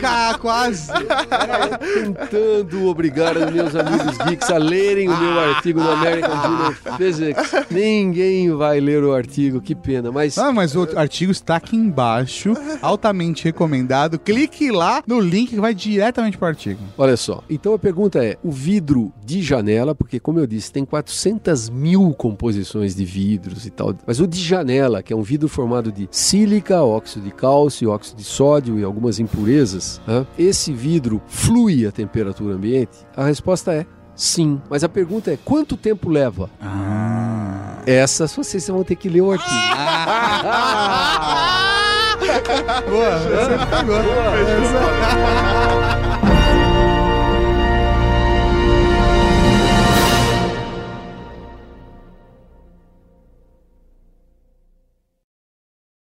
Cara, quase. Tentando obrigar os meus amigos geeks a lerem o meu artigo no American Journal of Physics. Ninguém vai ler o artigo, que pena. Mas Ah, mas o artigo está aqui embaixo, altamente recomendado. Clique lá no link que vai diretamente pro artigo. Olha só, então a pergunta é: o vidro de janela, porque como eu disse, tem 400 mil composições de vidros e tal, mas o de janela, que é um vidro formado de sílica, óxido de cálcio, óxido de sódio e algumas impurezas, hã? esse vidro flui a temperatura ambiente? A resposta é sim, mas a pergunta é: quanto tempo leva? Ah. Essa vocês vão ter que ler o artigo. Boa, você pegou.